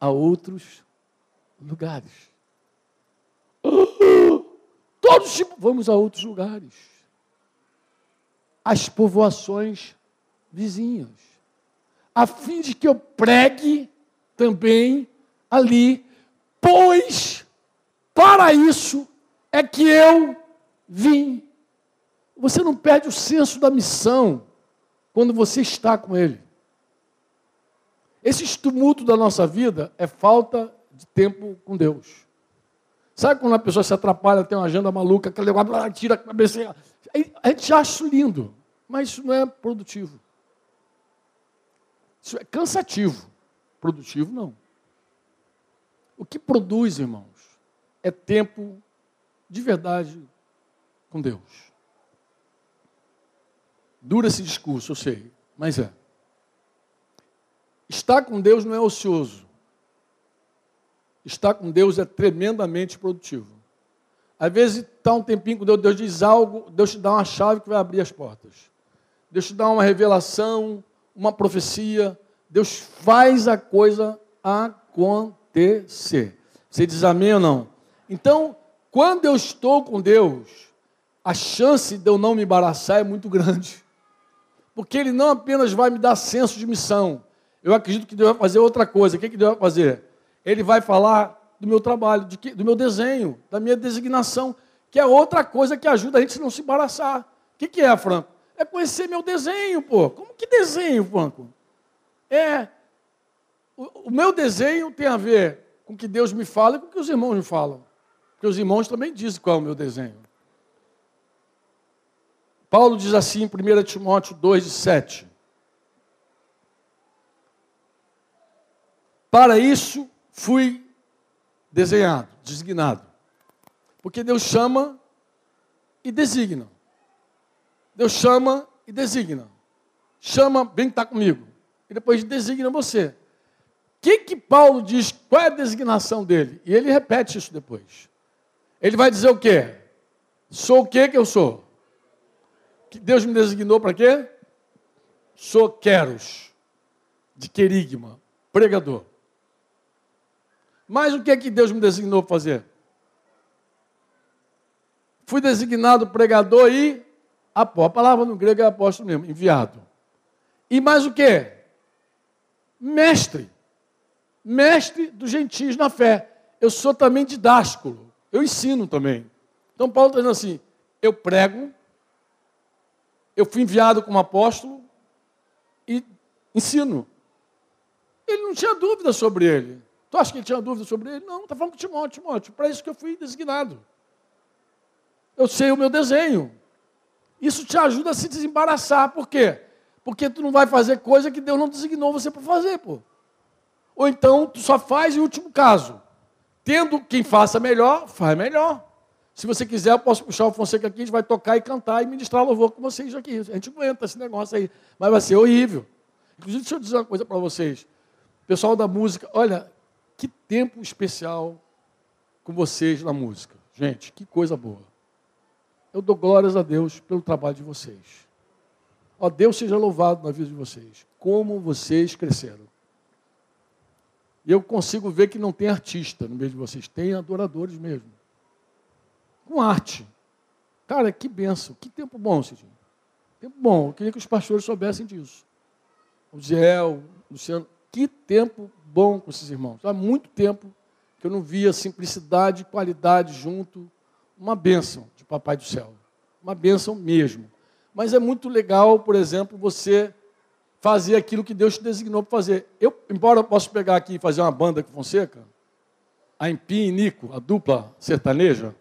a outros lugares. Todos vamos a outros lugares. As povoações vizinhas. A fim de que eu pregue também ali, pois para isso é que eu vim. Você não perde o senso da missão quando você está com Ele. Esse tumulto da nossa vida é falta de tempo com Deus. Sabe quando uma pessoa se atrapalha, tem uma agenda maluca, que ela tira a cabeça. A gente acha isso lindo, mas isso não é produtivo. Isso é cansativo. Produtivo, não. O que produz, irmãos, é tempo de verdade com Deus. Dura esse discurso, eu sei, mas é. Estar com Deus não é ocioso. Estar com Deus é tremendamente produtivo. Às vezes está um tempinho com Deus, Deus diz algo, Deus te dá uma chave que vai abrir as portas. Deus te dá uma revelação, uma profecia. Deus faz a coisa acontecer. Você diz amém ou não? Então, quando eu estou com Deus, a chance de eu não me embaraçar é muito grande. Porque Ele não apenas vai me dar senso de missão, eu acredito que Deus vai fazer outra coisa. O que, que Deus vai fazer? Ele vai falar do meu trabalho, que, do meu desenho, da minha designação, que é outra coisa que ajuda a gente a não se embaraçar. O que, que é, Franco? É conhecer meu desenho, pô. Como que desenho, Franco? É. O, o meu desenho tem a ver com o que Deus me fala e com o que os irmãos me falam. Porque os irmãos também dizem qual é o meu desenho. Paulo diz assim em 1 Timóteo 2, 7. Para isso fui desenhado, designado. Porque Deus chama e designa. Deus chama e designa. Chama, vem estar comigo. E depois designa você. O que, que Paulo diz? Qual é a designação dele? E ele repete isso depois. Ele vai dizer o quê? Sou o que que eu sou? Que Deus me designou para quê? Sou queros, de querigma, pregador. Mas o que é que Deus me designou fazer? Fui designado pregador e apóstolo. A palavra no grego é apóstolo mesmo, enviado. E mais o quê? Mestre. Mestre dos gentios na fé. Eu sou também didásculo. Eu ensino também. Então Paulo está dizendo assim: eu prego, eu fui enviado como apóstolo e ensino. Ele não tinha dúvida sobre ele. Tu acha que ele tinha dúvida sobre ele? Não, está falando com Timóteo, Timóteo, para isso que eu fui designado. Eu sei o meu desenho. Isso te ajuda a se desembaraçar. Por quê? Porque tu não vai fazer coisa que Deus não designou você para fazer, pô. Ou então tu só faz em último caso. Tendo quem faça melhor, faz melhor. Se você quiser, eu posso puxar o Fonseca aqui, a gente vai tocar e cantar e ministrar louvor com vocês aqui. A gente aguenta esse negócio aí. Mas vai ser horrível. Inclusive, deixa eu dizer uma coisa para vocês. Pessoal da música, olha, que tempo especial com vocês na música. Gente, que coisa boa. Eu dou glórias a Deus pelo trabalho de vocês. Ó, Deus seja louvado na vida de vocês. Como vocês cresceram. E eu consigo ver que não tem artista no meio de vocês, tem adoradores mesmo. Com arte. Cara, que benção, que tempo bom, Cidinho. Tempo bom. Eu queria que os pastores soubessem disso. O Zé, o Luciano, que tempo bom com esses irmãos. Há muito tempo que eu não via simplicidade e qualidade junto. Uma bênção de Papai do Céu. Uma bênção mesmo. Mas é muito legal, por exemplo, você fazer aquilo que Deus te designou para fazer. Eu, embora eu possa pegar aqui e fazer uma banda com Fonseca, a Empi e Nico, a dupla sertaneja,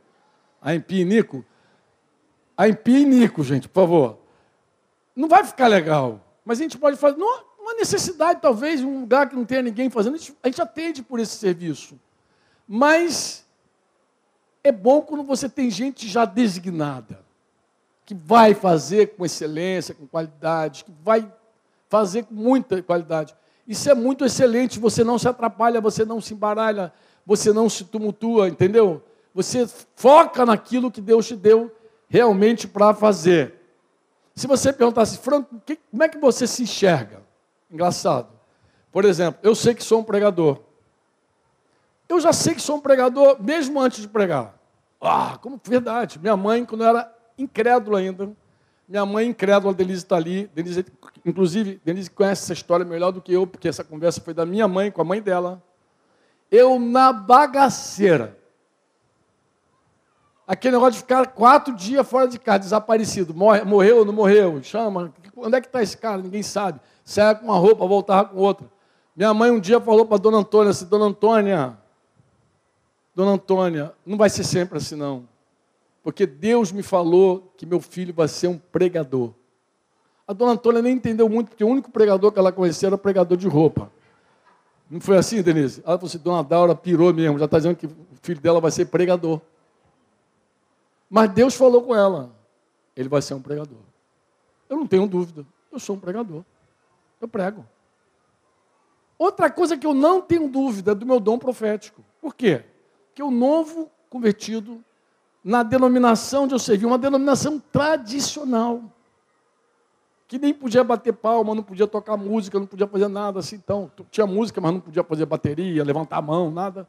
a Empi e Nico, a Empi e Nico, gente, por favor. Não vai ficar legal, mas a gente pode fazer. Não, uma necessidade, talvez, um lugar que não tenha ninguém fazendo, a gente, a gente atende por esse serviço. Mas é bom quando você tem gente já designada, que vai fazer com excelência, com qualidade, que vai fazer com muita qualidade. Isso é muito excelente, você não se atrapalha, você não se embaralha, você não se tumultua, entendeu? Você foca naquilo que Deus te deu realmente para fazer. Se você perguntasse, Franco, como é que você se enxerga? Engraçado. Por exemplo, eu sei que sou um pregador. Eu já sei que sou um pregador mesmo antes de pregar. Ah, como verdade. Minha mãe, quando eu era incrédulo ainda, minha mãe incrédula, Denise está ali. Denise, inclusive, Denise conhece essa história melhor do que eu, porque essa conversa foi da minha mãe com a mãe dela. Eu, na bagaceira, aquele negócio de ficar quatro dias fora de casa, desaparecido, morre, morreu ou não morreu, chama, onde é que está esse cara? Ninguém sabe saia com uma roupa, voltava com outra. Minha mãe um dia falou para Dona Antônia assim, Dona Antônia, Dona Antônia, não vai ser sempre assim não. Porque Deus me falou que meu filho vai ser um pregador. A Dona Antônia nem entendeu muito, porque o único pregador que ela conhecia era o pregador de roupa. Não foi assim, Denise? Ela falou assim, Dona Daura pirou mesmo, já está dizendo que o filho dela vai ser pregador. Mas Deus falou com ela, ele vai ser um pregador. Eu não tenho dúvida, eu sou um pregador. Eu prego. Outra coisa que eu não tenho dúvida é do meu dom profético. Por quê? Porque o novo convertido, na denominação de eu servi, uma denominação tradicional, que nem podia bater palma, não podia tocar música, não podia fazer nada assim. Então, tinha música, mas não podia fazer bateria, levantar a mão, nada.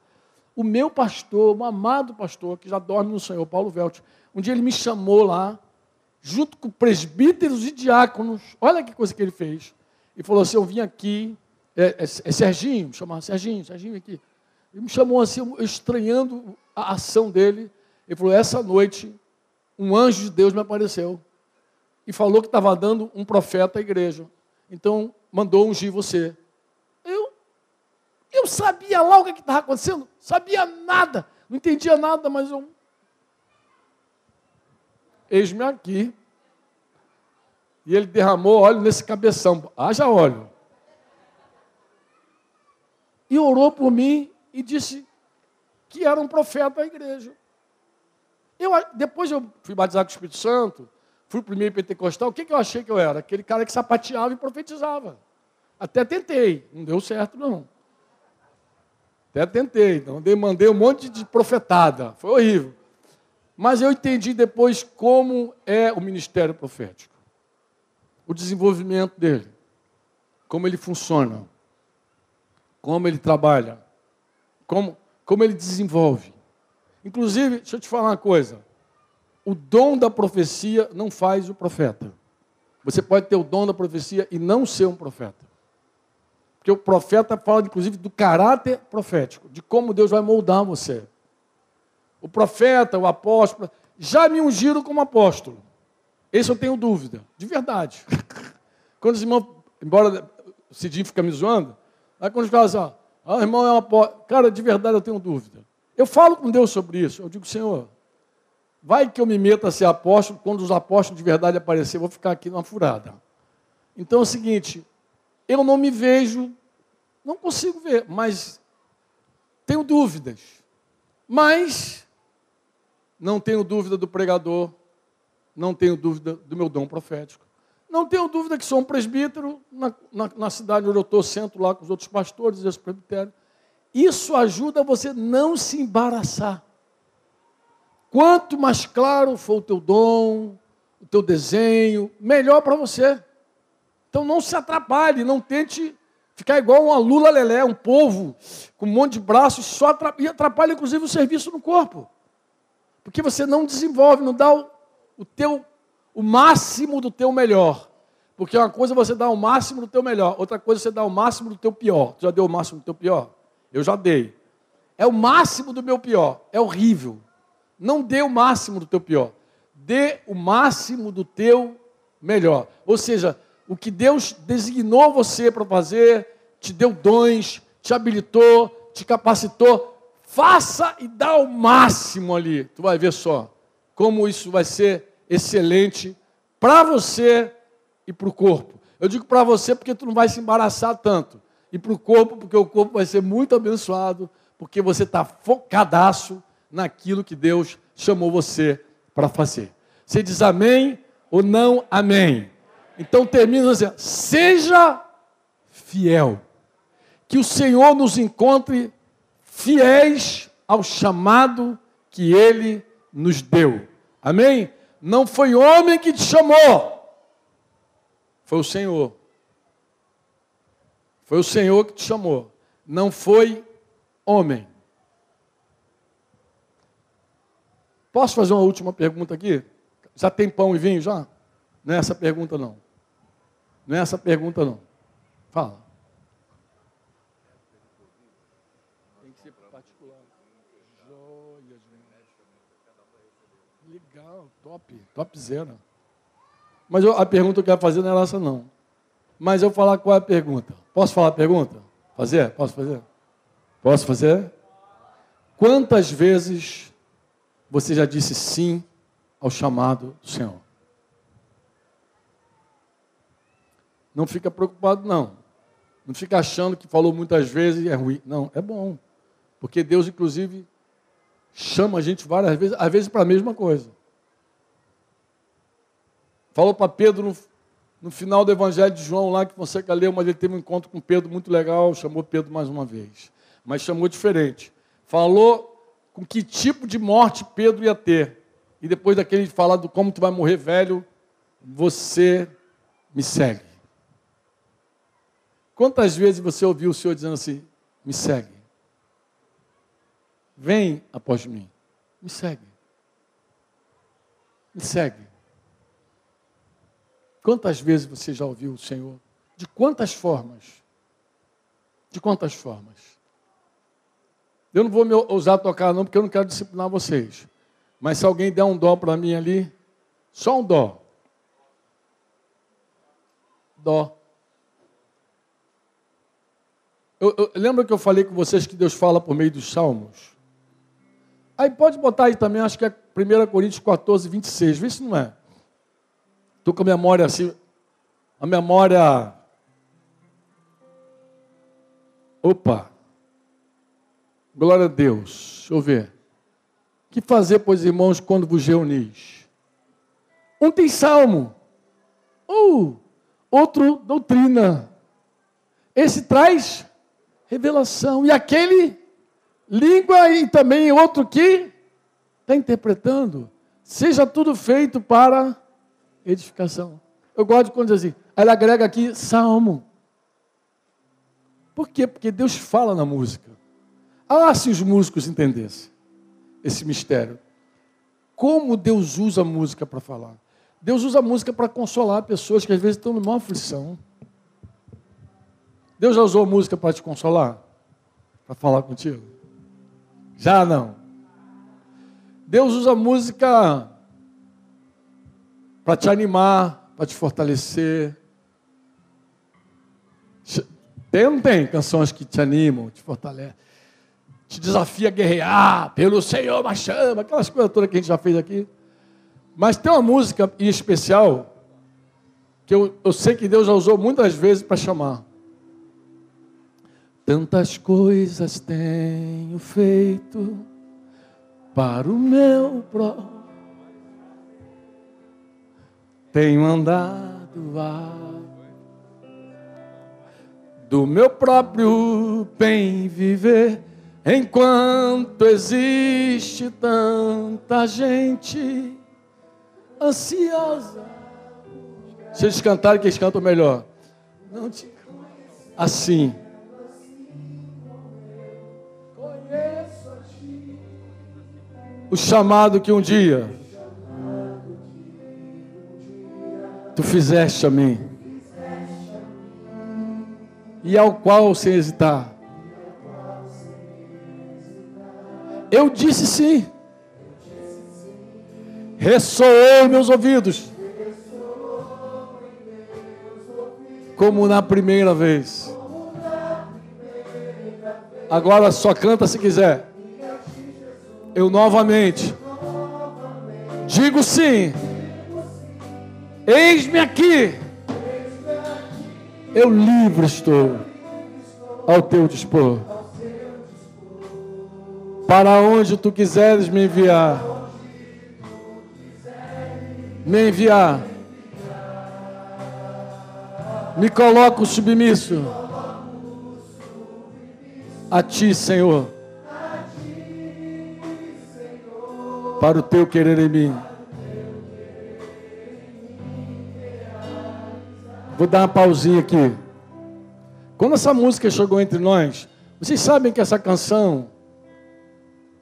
O meu pastor, o amado pastor, que já dorme no Senhor, Paulo Velt, um dia ele me chamou lá, junto com presbíteros e diáconos. Olha que coisa que ele fez e falou assim: Eu vim aqui, é, é, é Serginho, chamava Serginho, Serginho aqui. Ele me chamou assim, estranhando a ação dele. Ele falou: Essa noite, um anjo de Deus me apareceu e falou que estava dando um profeta à igreja. Então, mandou ungir você. Eu, eu sabia lá o que estava acontecendo, sabia nada, não entendia nada, mas eu. Eis-me aqui. E ele derramou óleo nesse cabeção. Haja óleo. E orou por mim e disse que era um profeta da igreja. Eu, depois eu fui batizado com o Espírito Santo, fui primeiro pentecostal. O que, que eu achei que eu era? Aquele cara que sapateava e profetizava. Até tentei, não deu certo não. Até tentei, então mandei um monte de profetada. Foi horrível. Mas eu entendi depois como é o ministério profético o desenvolvimento dele, como ele funciona, como ele trabalha, como, como ele desenvolve. Inclusive, deixa eu te falar uma coisa: o dom da profecia não faz o profeta. Você pode ter o dom da profecia e não ser um profeta. Porque o profeta fala, inclusive, do caráter profético, de como Deus vai moldar você. O profeta, o apóstolo, já me ungiram como apóstolo. Esse eu tenho dúvida, de verdade. Quando os irmãos, embora o Cidinho fica me zoando, aí quando os caras assim, ah, irmão é um apóstolo. Cara, de verdade eu tenho dúvida. Eu falo com Deus sobre isso. Eu digo, Senhor, vai que eu me meta a ser apóstolo, quando os apóstolos de verdade aparecerem, eu vou ficar aqui numa furada. Então é o seguinte, eu não me vejo, não consigo ver, mas tenho dúvidas. Mas não tenho dúvida do pregador, não tenho dúvida do meu dom profético. Não tenho dúvida que sou um presbítero na, na, na cidade onde eu estou, sento lá com os outros pastores e presbitérios. Isso ajuda você não se embaraçar. Quanto mais claro for o teu dom, o teu desenho, melhor para você. Então não se atrapalhe, não tente ficar igual uma lula lelé, um povo com um monte de braços, só atrapalha, e atrapalha inclusive o serviço no corpo. Porque você não desenvolve, não dá o, o teu o máximo do teu melhor. Porque uma coisa é você dá o máximo do teu melhor, outra coisa é você dá o máximo do teu pior. Tu já deu o máximo do teu pior? Eu já dei. É o máximo do meu pior. É horrível. Não dê o máximo do teu pior. Dê o máximo do teu melhor. Ou seja, o que Deus designou você para fazer, te deu dons, te habilitou, te capacitou, faça e dá o máximo ali. Tu vai ver só como isso vai ser excelente para você e para o corpo. Eu digo para você porque tu não vai se embaraçar tanto. E para o corpo, porque o corpo vai ser muito abençoado, porque você está focadaço naquilo que Deus chamou você para fazer. Você diz amém ou não amém? Então termina assim: seja fiel. Que o Senhor nos encontre fiéis ao chamado que Ele nos deu. Amém? Não foi homem que te chamou, foi o Senhor. Foi o Senhor que te chamou, não foi homem. Posso fazer uma última pergunta aqui? Já tem pão e vinho já? Não é essa pergunta não. Não é essa pergunta não. Fala. Tem que ser particular. Joias, Legal, top, top zero. Mas eu, a pergunta que eu quero fazer não é essa não. Mas eu falar qual é a pergunta. Posso falar a pergunta? Fazer? Posso fazer? Posso fazer? Quantas vezes você já disse sim ao chamado do Senhor? Não fica preocupado, não. Não fica achando que falou muitas vezes é ruim. Não, é bom. Porque Deus, inclusive, chama a gente várias vezes, às vezes para a mesma coisa. Falou para Pedro no, no, final do Evangelho de João, lá que você quer ler, mas ele teve um encontro com Pedro muito legal, chamou Pedro mais uma vez. Mas chamou diferente. Falou com que tipo de morte Pedro ia ter. E depois daquele falar do como tu vai morrer velho, você me segue. Quantas vezes você ouviu o Senhor dizendo assim: me segue? Vem após mim, me segue. Me segue. Quantas vezes você já ouviu o Senhor? De quantas formas? De quantas formas? Eu não vou me ousar tocar, não, porque eu não quero disciplinar vocês. Mas se alguém der um dó para mim ali, só um dó. Dó. Eu, eu, lembra que eu falei com vocês que Deus fala por meio dos salmos? Aí pode botar aí também, acho que é 1 Coríntios 14, 26. Vê se não é. Estou com a memória assim, a memória. Opa! Glória a Deus. Deixa eu ver. Que fazer, pois, irmãos, quando vos reunis? Um tem salmo, ou outro doutrina. Esse traz revelação. E aquele, língua, e também outro que está interpretando. Seja tudo feito para edificação. Eu gosto quando diz assim, ele agrega aqui salmo. Por quê? Porque Deus fala na música. Ah, se os músicos entendessem esse mistério. Como Deus usa a música para falar. Deus usa a música para consolar pessoas que às vezes estão numa aflição. Deus já usou música para te consolar? Para falar contigo? Já não. Deus usa música para te animar, para te fortalecer. Tem ou não tem canções que te animam, te fortalecem? Te desafia a guerrear pelo Senhor, mas chama, aquelas coisas todas que a gente já fez aqui. Mas tem uma música em especial que eu, eu sei que Deus já usou muitas vezes para chamar. Tantas coisas tenho feito para o meu próprio. Tenho andado a do meu próprio bem viver, enquanto existe tanta gente ansiosa. Se eles cantarem, que eles cantam melhor. Não te... Assim. O chamado que um dia tu fizeste a mim. E ao qual sem hesitar. Eu disse sim ressoou em meus ouvidos. Como na primeira vez. Agora só canta se quiser. Eu novamente digo sim. Eis-me aqui. Eu livre estou ao teu dispor. Para onde tu quiseres me enviar me enviar. Me coloco submisso a ti, Senhor, para o teu querer em mim. Vou dar uma pausinha aqui. Quando essa música chegou entre nós, vocês sabem que essa canção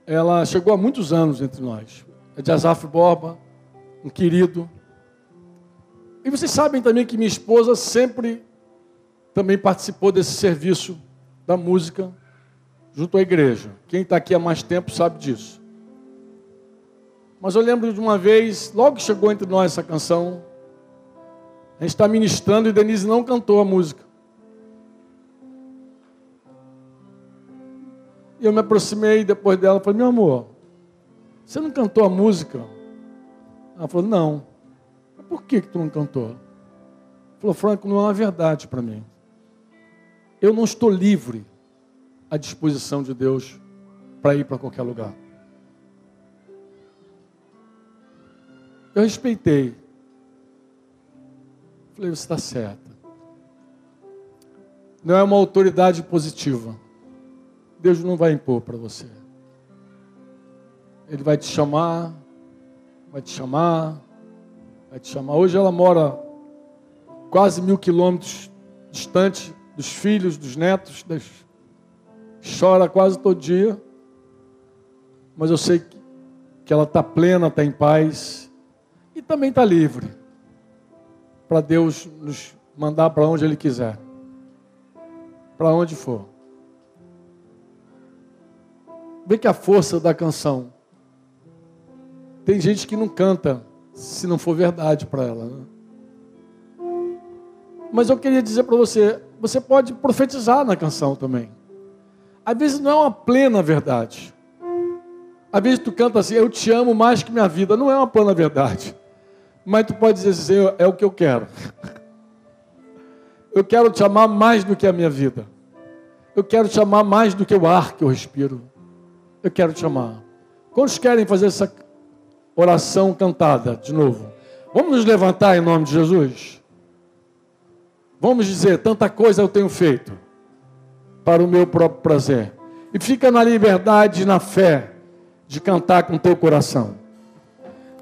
ela chegou há muitos anos entre nós. É de Azaf Borba um querido. E vocês sabem também que minha esposa sempre também participou desse serviço da música junto à igreja. Quem está aqui há mais tempo sabe disso. Mas eu lembro de uma vez, logo que chegou entre nós essa canção, a gente está ministrando e Denise não cantou a música. E eu me aproximei depois dela e falei, meu amor, você não cantou a música? Ela falou, não. Por que, que tu não cantou? Falou, Franco, não é uma verdade para mim. Eu não estou livre à disposição de Deus para ir para qualquer lugar. Eu respeitei. Falei, você está certa. Não é uma autoridade positiva. Deus não vai impor para você. Ele vai te chamar, vai te chamar, vai te chamar. Hoje ela mora quase mil quilômetros distante dos filhos, dos netos, das... chora quase todo dia, mas eu sei que ela está plena, está em paz e também está livre para Deus nos mandar para onde Ele quiser, para onde for. Vê que a força da canção tem gente que não canta se não for verdade para ela. Né? Mas eu queria dizer para você, você pode profetizar na canção também. Às vezes não é uma plena verdade. Às vezes tu canta assim, eu te amo mais que minha vida. Não é uma plena verdade. Mas tu pode dizer assim, é o que eu quero. Eu quero te amar mais do que a minha vida. Eu quero te amar mais do que o ar que eu respiro. Eu quero te amar. Quantos querem fazer essa oração cantada de novo. Vamos nos levantar em nome de Jesus? Vamos dizer: tanta coisa eu tenho feito para o meu próprio prazer. E fica na liberdade na fé de cantar com teu coração.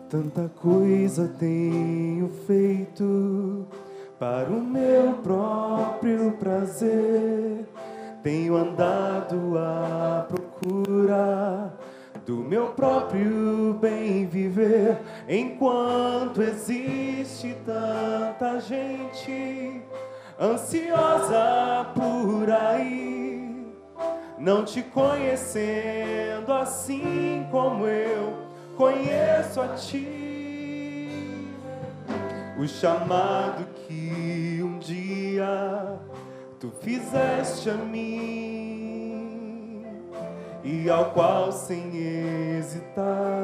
Tanta coisa tenho feito para o meu próprio prazer. Tenho andado à procura do meu próprio bem viver, enquanto existe tanta gente ansiosa por aí, não te conhecendo assim como eu conheço a ti. O chamado que um dia tu fizeste a mim e ao qual sem hesitar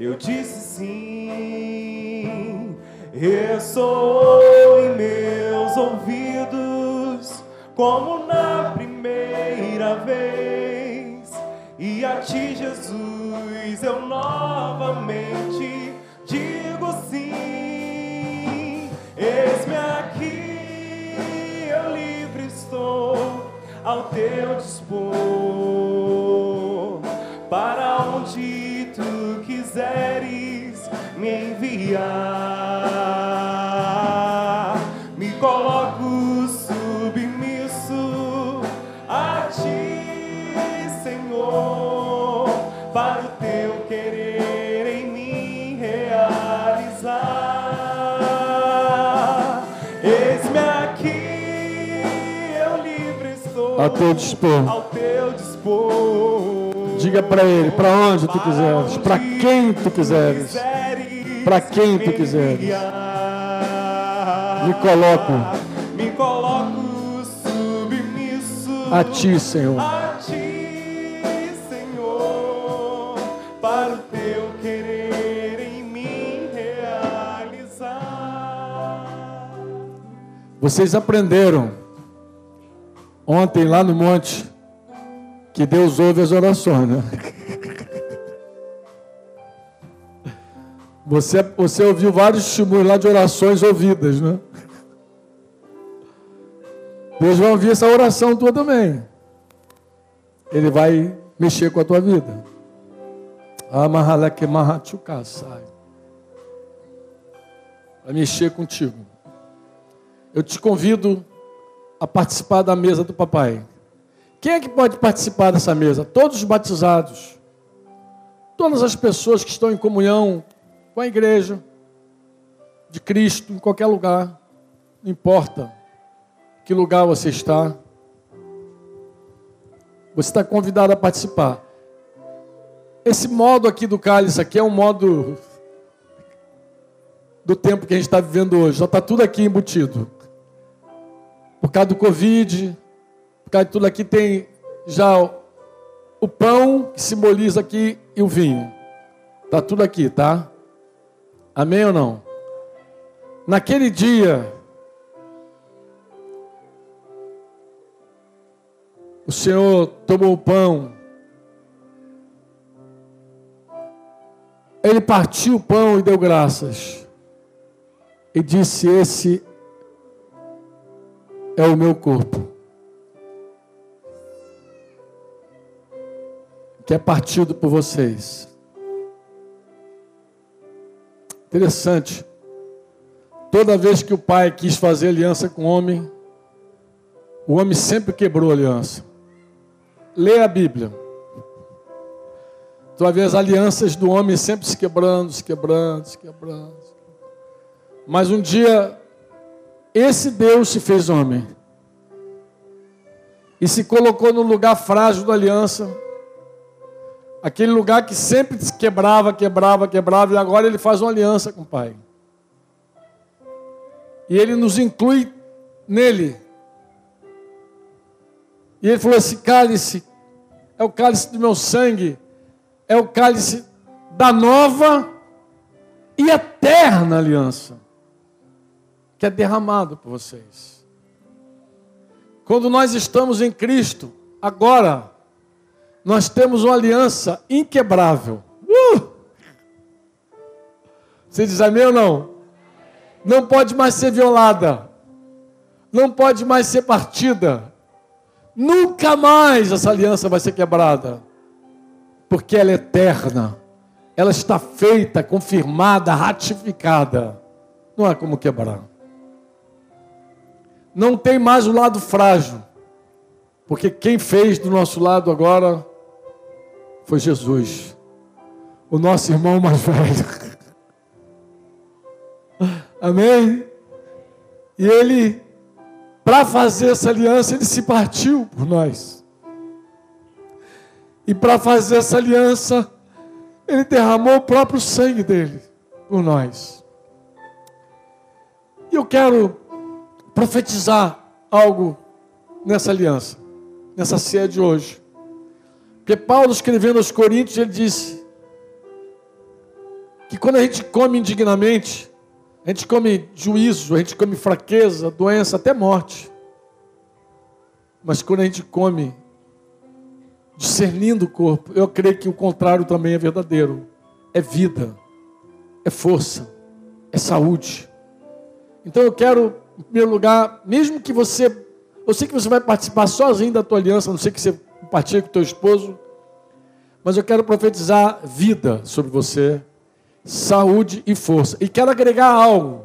eu disse sim. Ressoou em meus ouvidos como na primeira vez e a ti Jesus eu novamente digo sim. Eis-me aqui, eu livre estou ao teu dispor. Para onde tu quiseres me enviar, A teu dispor. ao teu dispor. Diga para ele, para onde tu quiseres, para quem tu quiseres. Pra quem tu quiseres. Me coloco. Me coloco submisso A ti, Senhor. a ti, Senhor, para o teu querer em mim realizar. Vocês aprenderam ontem lá no monte que Deus ouve as orações, né? Você, você ouviu vários testemunhos lá de orações ouvidas, né? Deus vai ouvir essa oração tua também. Ele vai mexer com a tua vida. Vai mexer contigo. Eu te convido a participar da mesa do papai. Quem é que pode participar dessa mesa? Todos os batizados. Todas as pessoas que estão em comunhão com a igreja de Cristo, em qualquer lugar. Não importa que lugar você está. Você está convidado a participar. Esse modo aqui do cálice aqui é um modo do tempo que a gente está vivendo hoje. Já está tudo aqui embutido. Por causa do Covid, por causa de tudo aqui, tem já o- pão que simboliza aqui e o vinho. Está tudo aqui, tá? Amém ou não? Naquele dia, o Senhor tomou o pão, ele partiu o pão e deu graças, e disse: Esse é o meu corpo, que é partido por vocês. Interessante. Toda vez que o pai quis fazer aliança com o homem, o homem sempre quebrou a aliança. Lê a Bíblia. Tu vai ver as alianças do homem sempre se quebrando, se quebrando, se quebrando. Mas um dia, esse Deus se fez homem. E se colocou no lugar frágil da aliança, aquele lugar que sempre se quebrava, quebrava, quebrava, e agora ele faz uma aliança com o Pai. E ele nos inclui nele. E ele falou: esse cálice é o cálice do meu sangue, é o cálice da nova e eterna aliança, que é derramado por vocês. Quando nós estamos em Cristo, agora, nós temos uma aliança inquebrável. Uh! Você diz amém ou não? Não pode mais ser violada. Não pode mais ser partida. Nunca mais essa aliança vai ser quebrada. Porque ela é eterna. Ela está feita, confirmada, ratificada. Não há como quebrar. Não tem mais o lado frágil. Porque quem fez do nosso lado agora foi Jesus, o nosso irmão mais velho. Amém? E ele, para fazer essa aliança, ele se partiu por nós. E para fazer essa aliança, ele derramou o próprio sangue dele por nós. E eu quero profetizar algo nessa aliança, nessa ceia de hoje. Porque Paulo, escrevendo aos Coríntios, ele disse que quando a gente come indignamente, a gente come juízo, a gente come fraqueza, doença, até morte. Mas quando a gente come discernindo o corpo, eu creio que o contrário também é verdadeiro. É vida, é força, é saúde. Então eu quero, em primeiro lugar, mesmo que você, eu sei que você vai participar sozinho da tua aliança, não sei que você compartilhe com teu esposo, mas eu quero profetizar vida sobre você, saúde e força. E quero agregar algo.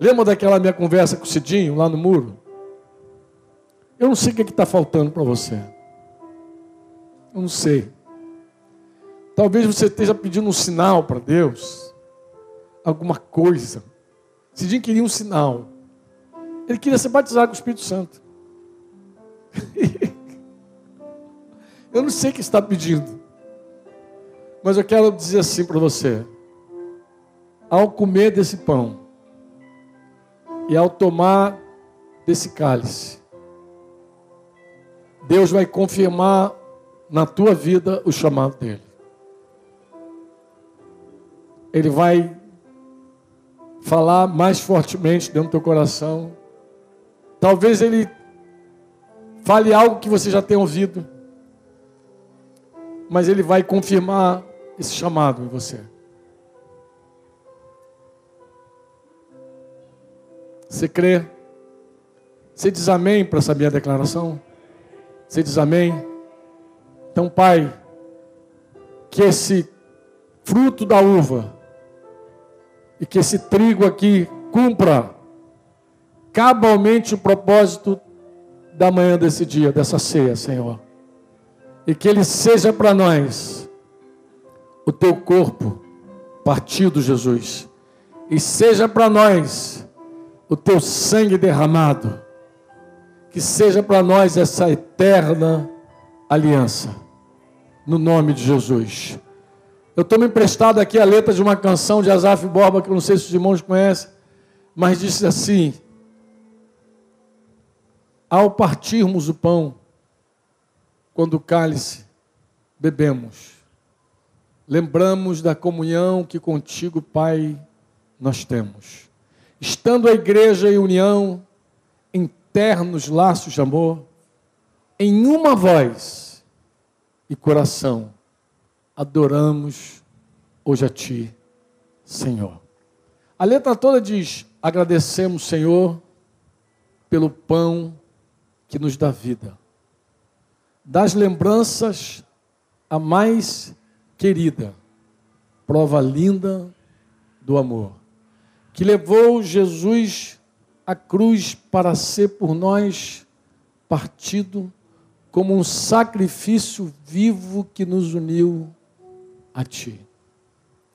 Lembra daquela minha conversa com o Cidinho lá no muro? Eu não sei o que é está faltando para você. Eu não sei. Talvez você esteja pedindo um sinal para Deus, alguma coisa. Cidinho queria um sinal. Ele queria ser batizado com o Espírito Santo. eu não sei o que está pedindo. Mas eu quero dizer assim para você: ao comer desse pão e ao tomar desse cálice, Deus vai confirmar na tua vida o chamado dele. Ele vai falar mais fortemente dentro do teu coração. Talvez ele fale algo que você já tenha ouvido, mas ele vai confirmar esse chamado em você. Você crê? Você diz amém para essa minha declaração? Você diz amém? Então, Pai, que esse fruto da uva e que esse trigo aqui cumpra cabalmente o propósito da manhã desse dia, dessa ceia, Senhor. E que ele seja para nós o teu corpo partido, Jesus, e seja para nós o teu sangue derramado, que seja para nós essa eterna aliança, no nome de Jesus. Eu me emprestado aqui a letra de uma canção de Azaf Borba, que eu não sei se os irmãos conhecem, mas disse assim: Ao partirmos o pão, quando o cálice bebemos, lembramos da comunhão que contigo, Pai, nós temos. Estando a igreja em união, em ternos laços de amor, em uma voz e coração, adoramos hoje a Ti, Senhor. A letra toda diz: agradecemos, Senhor, pelo pão que nos dá vida. Das lembranças a mais querida, prova linda do amor, que levou Jesus à cruz para ser por nós partido como um sacrifício vivo que nos uniu a Ti.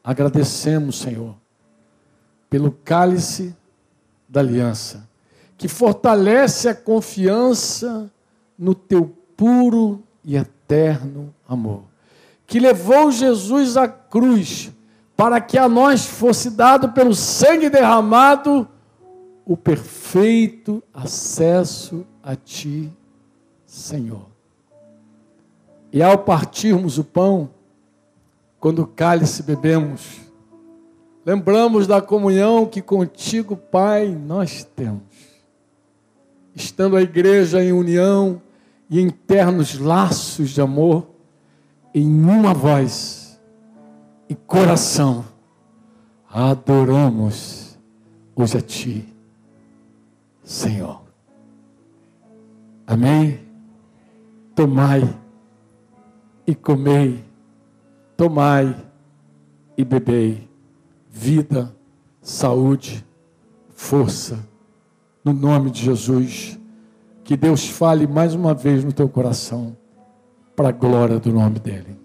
Agradecemos, Senhor, pelo cálice da aliança, que fortalece a confiança no Teu puro e eterno amor que levou Jesus à cruz, para que a nós fosse dado pelo sangue derramado o perfeito acesso a Ti, Senhor. E ao partirmos o pão, quando o cálice bebemos, lembramos da comunhão que contigo, Pai, nós temos. Estando a igreja em união e em ternos laços de amor, em uma voz e coração, adoramos hoje a Ti, Senhor. Amém? Tomai e comei, tomai e bebei, vida, saúde, força, no nome de Jesus. Que Deus fale mais uma vez no teu coração para a glória do nome dEle.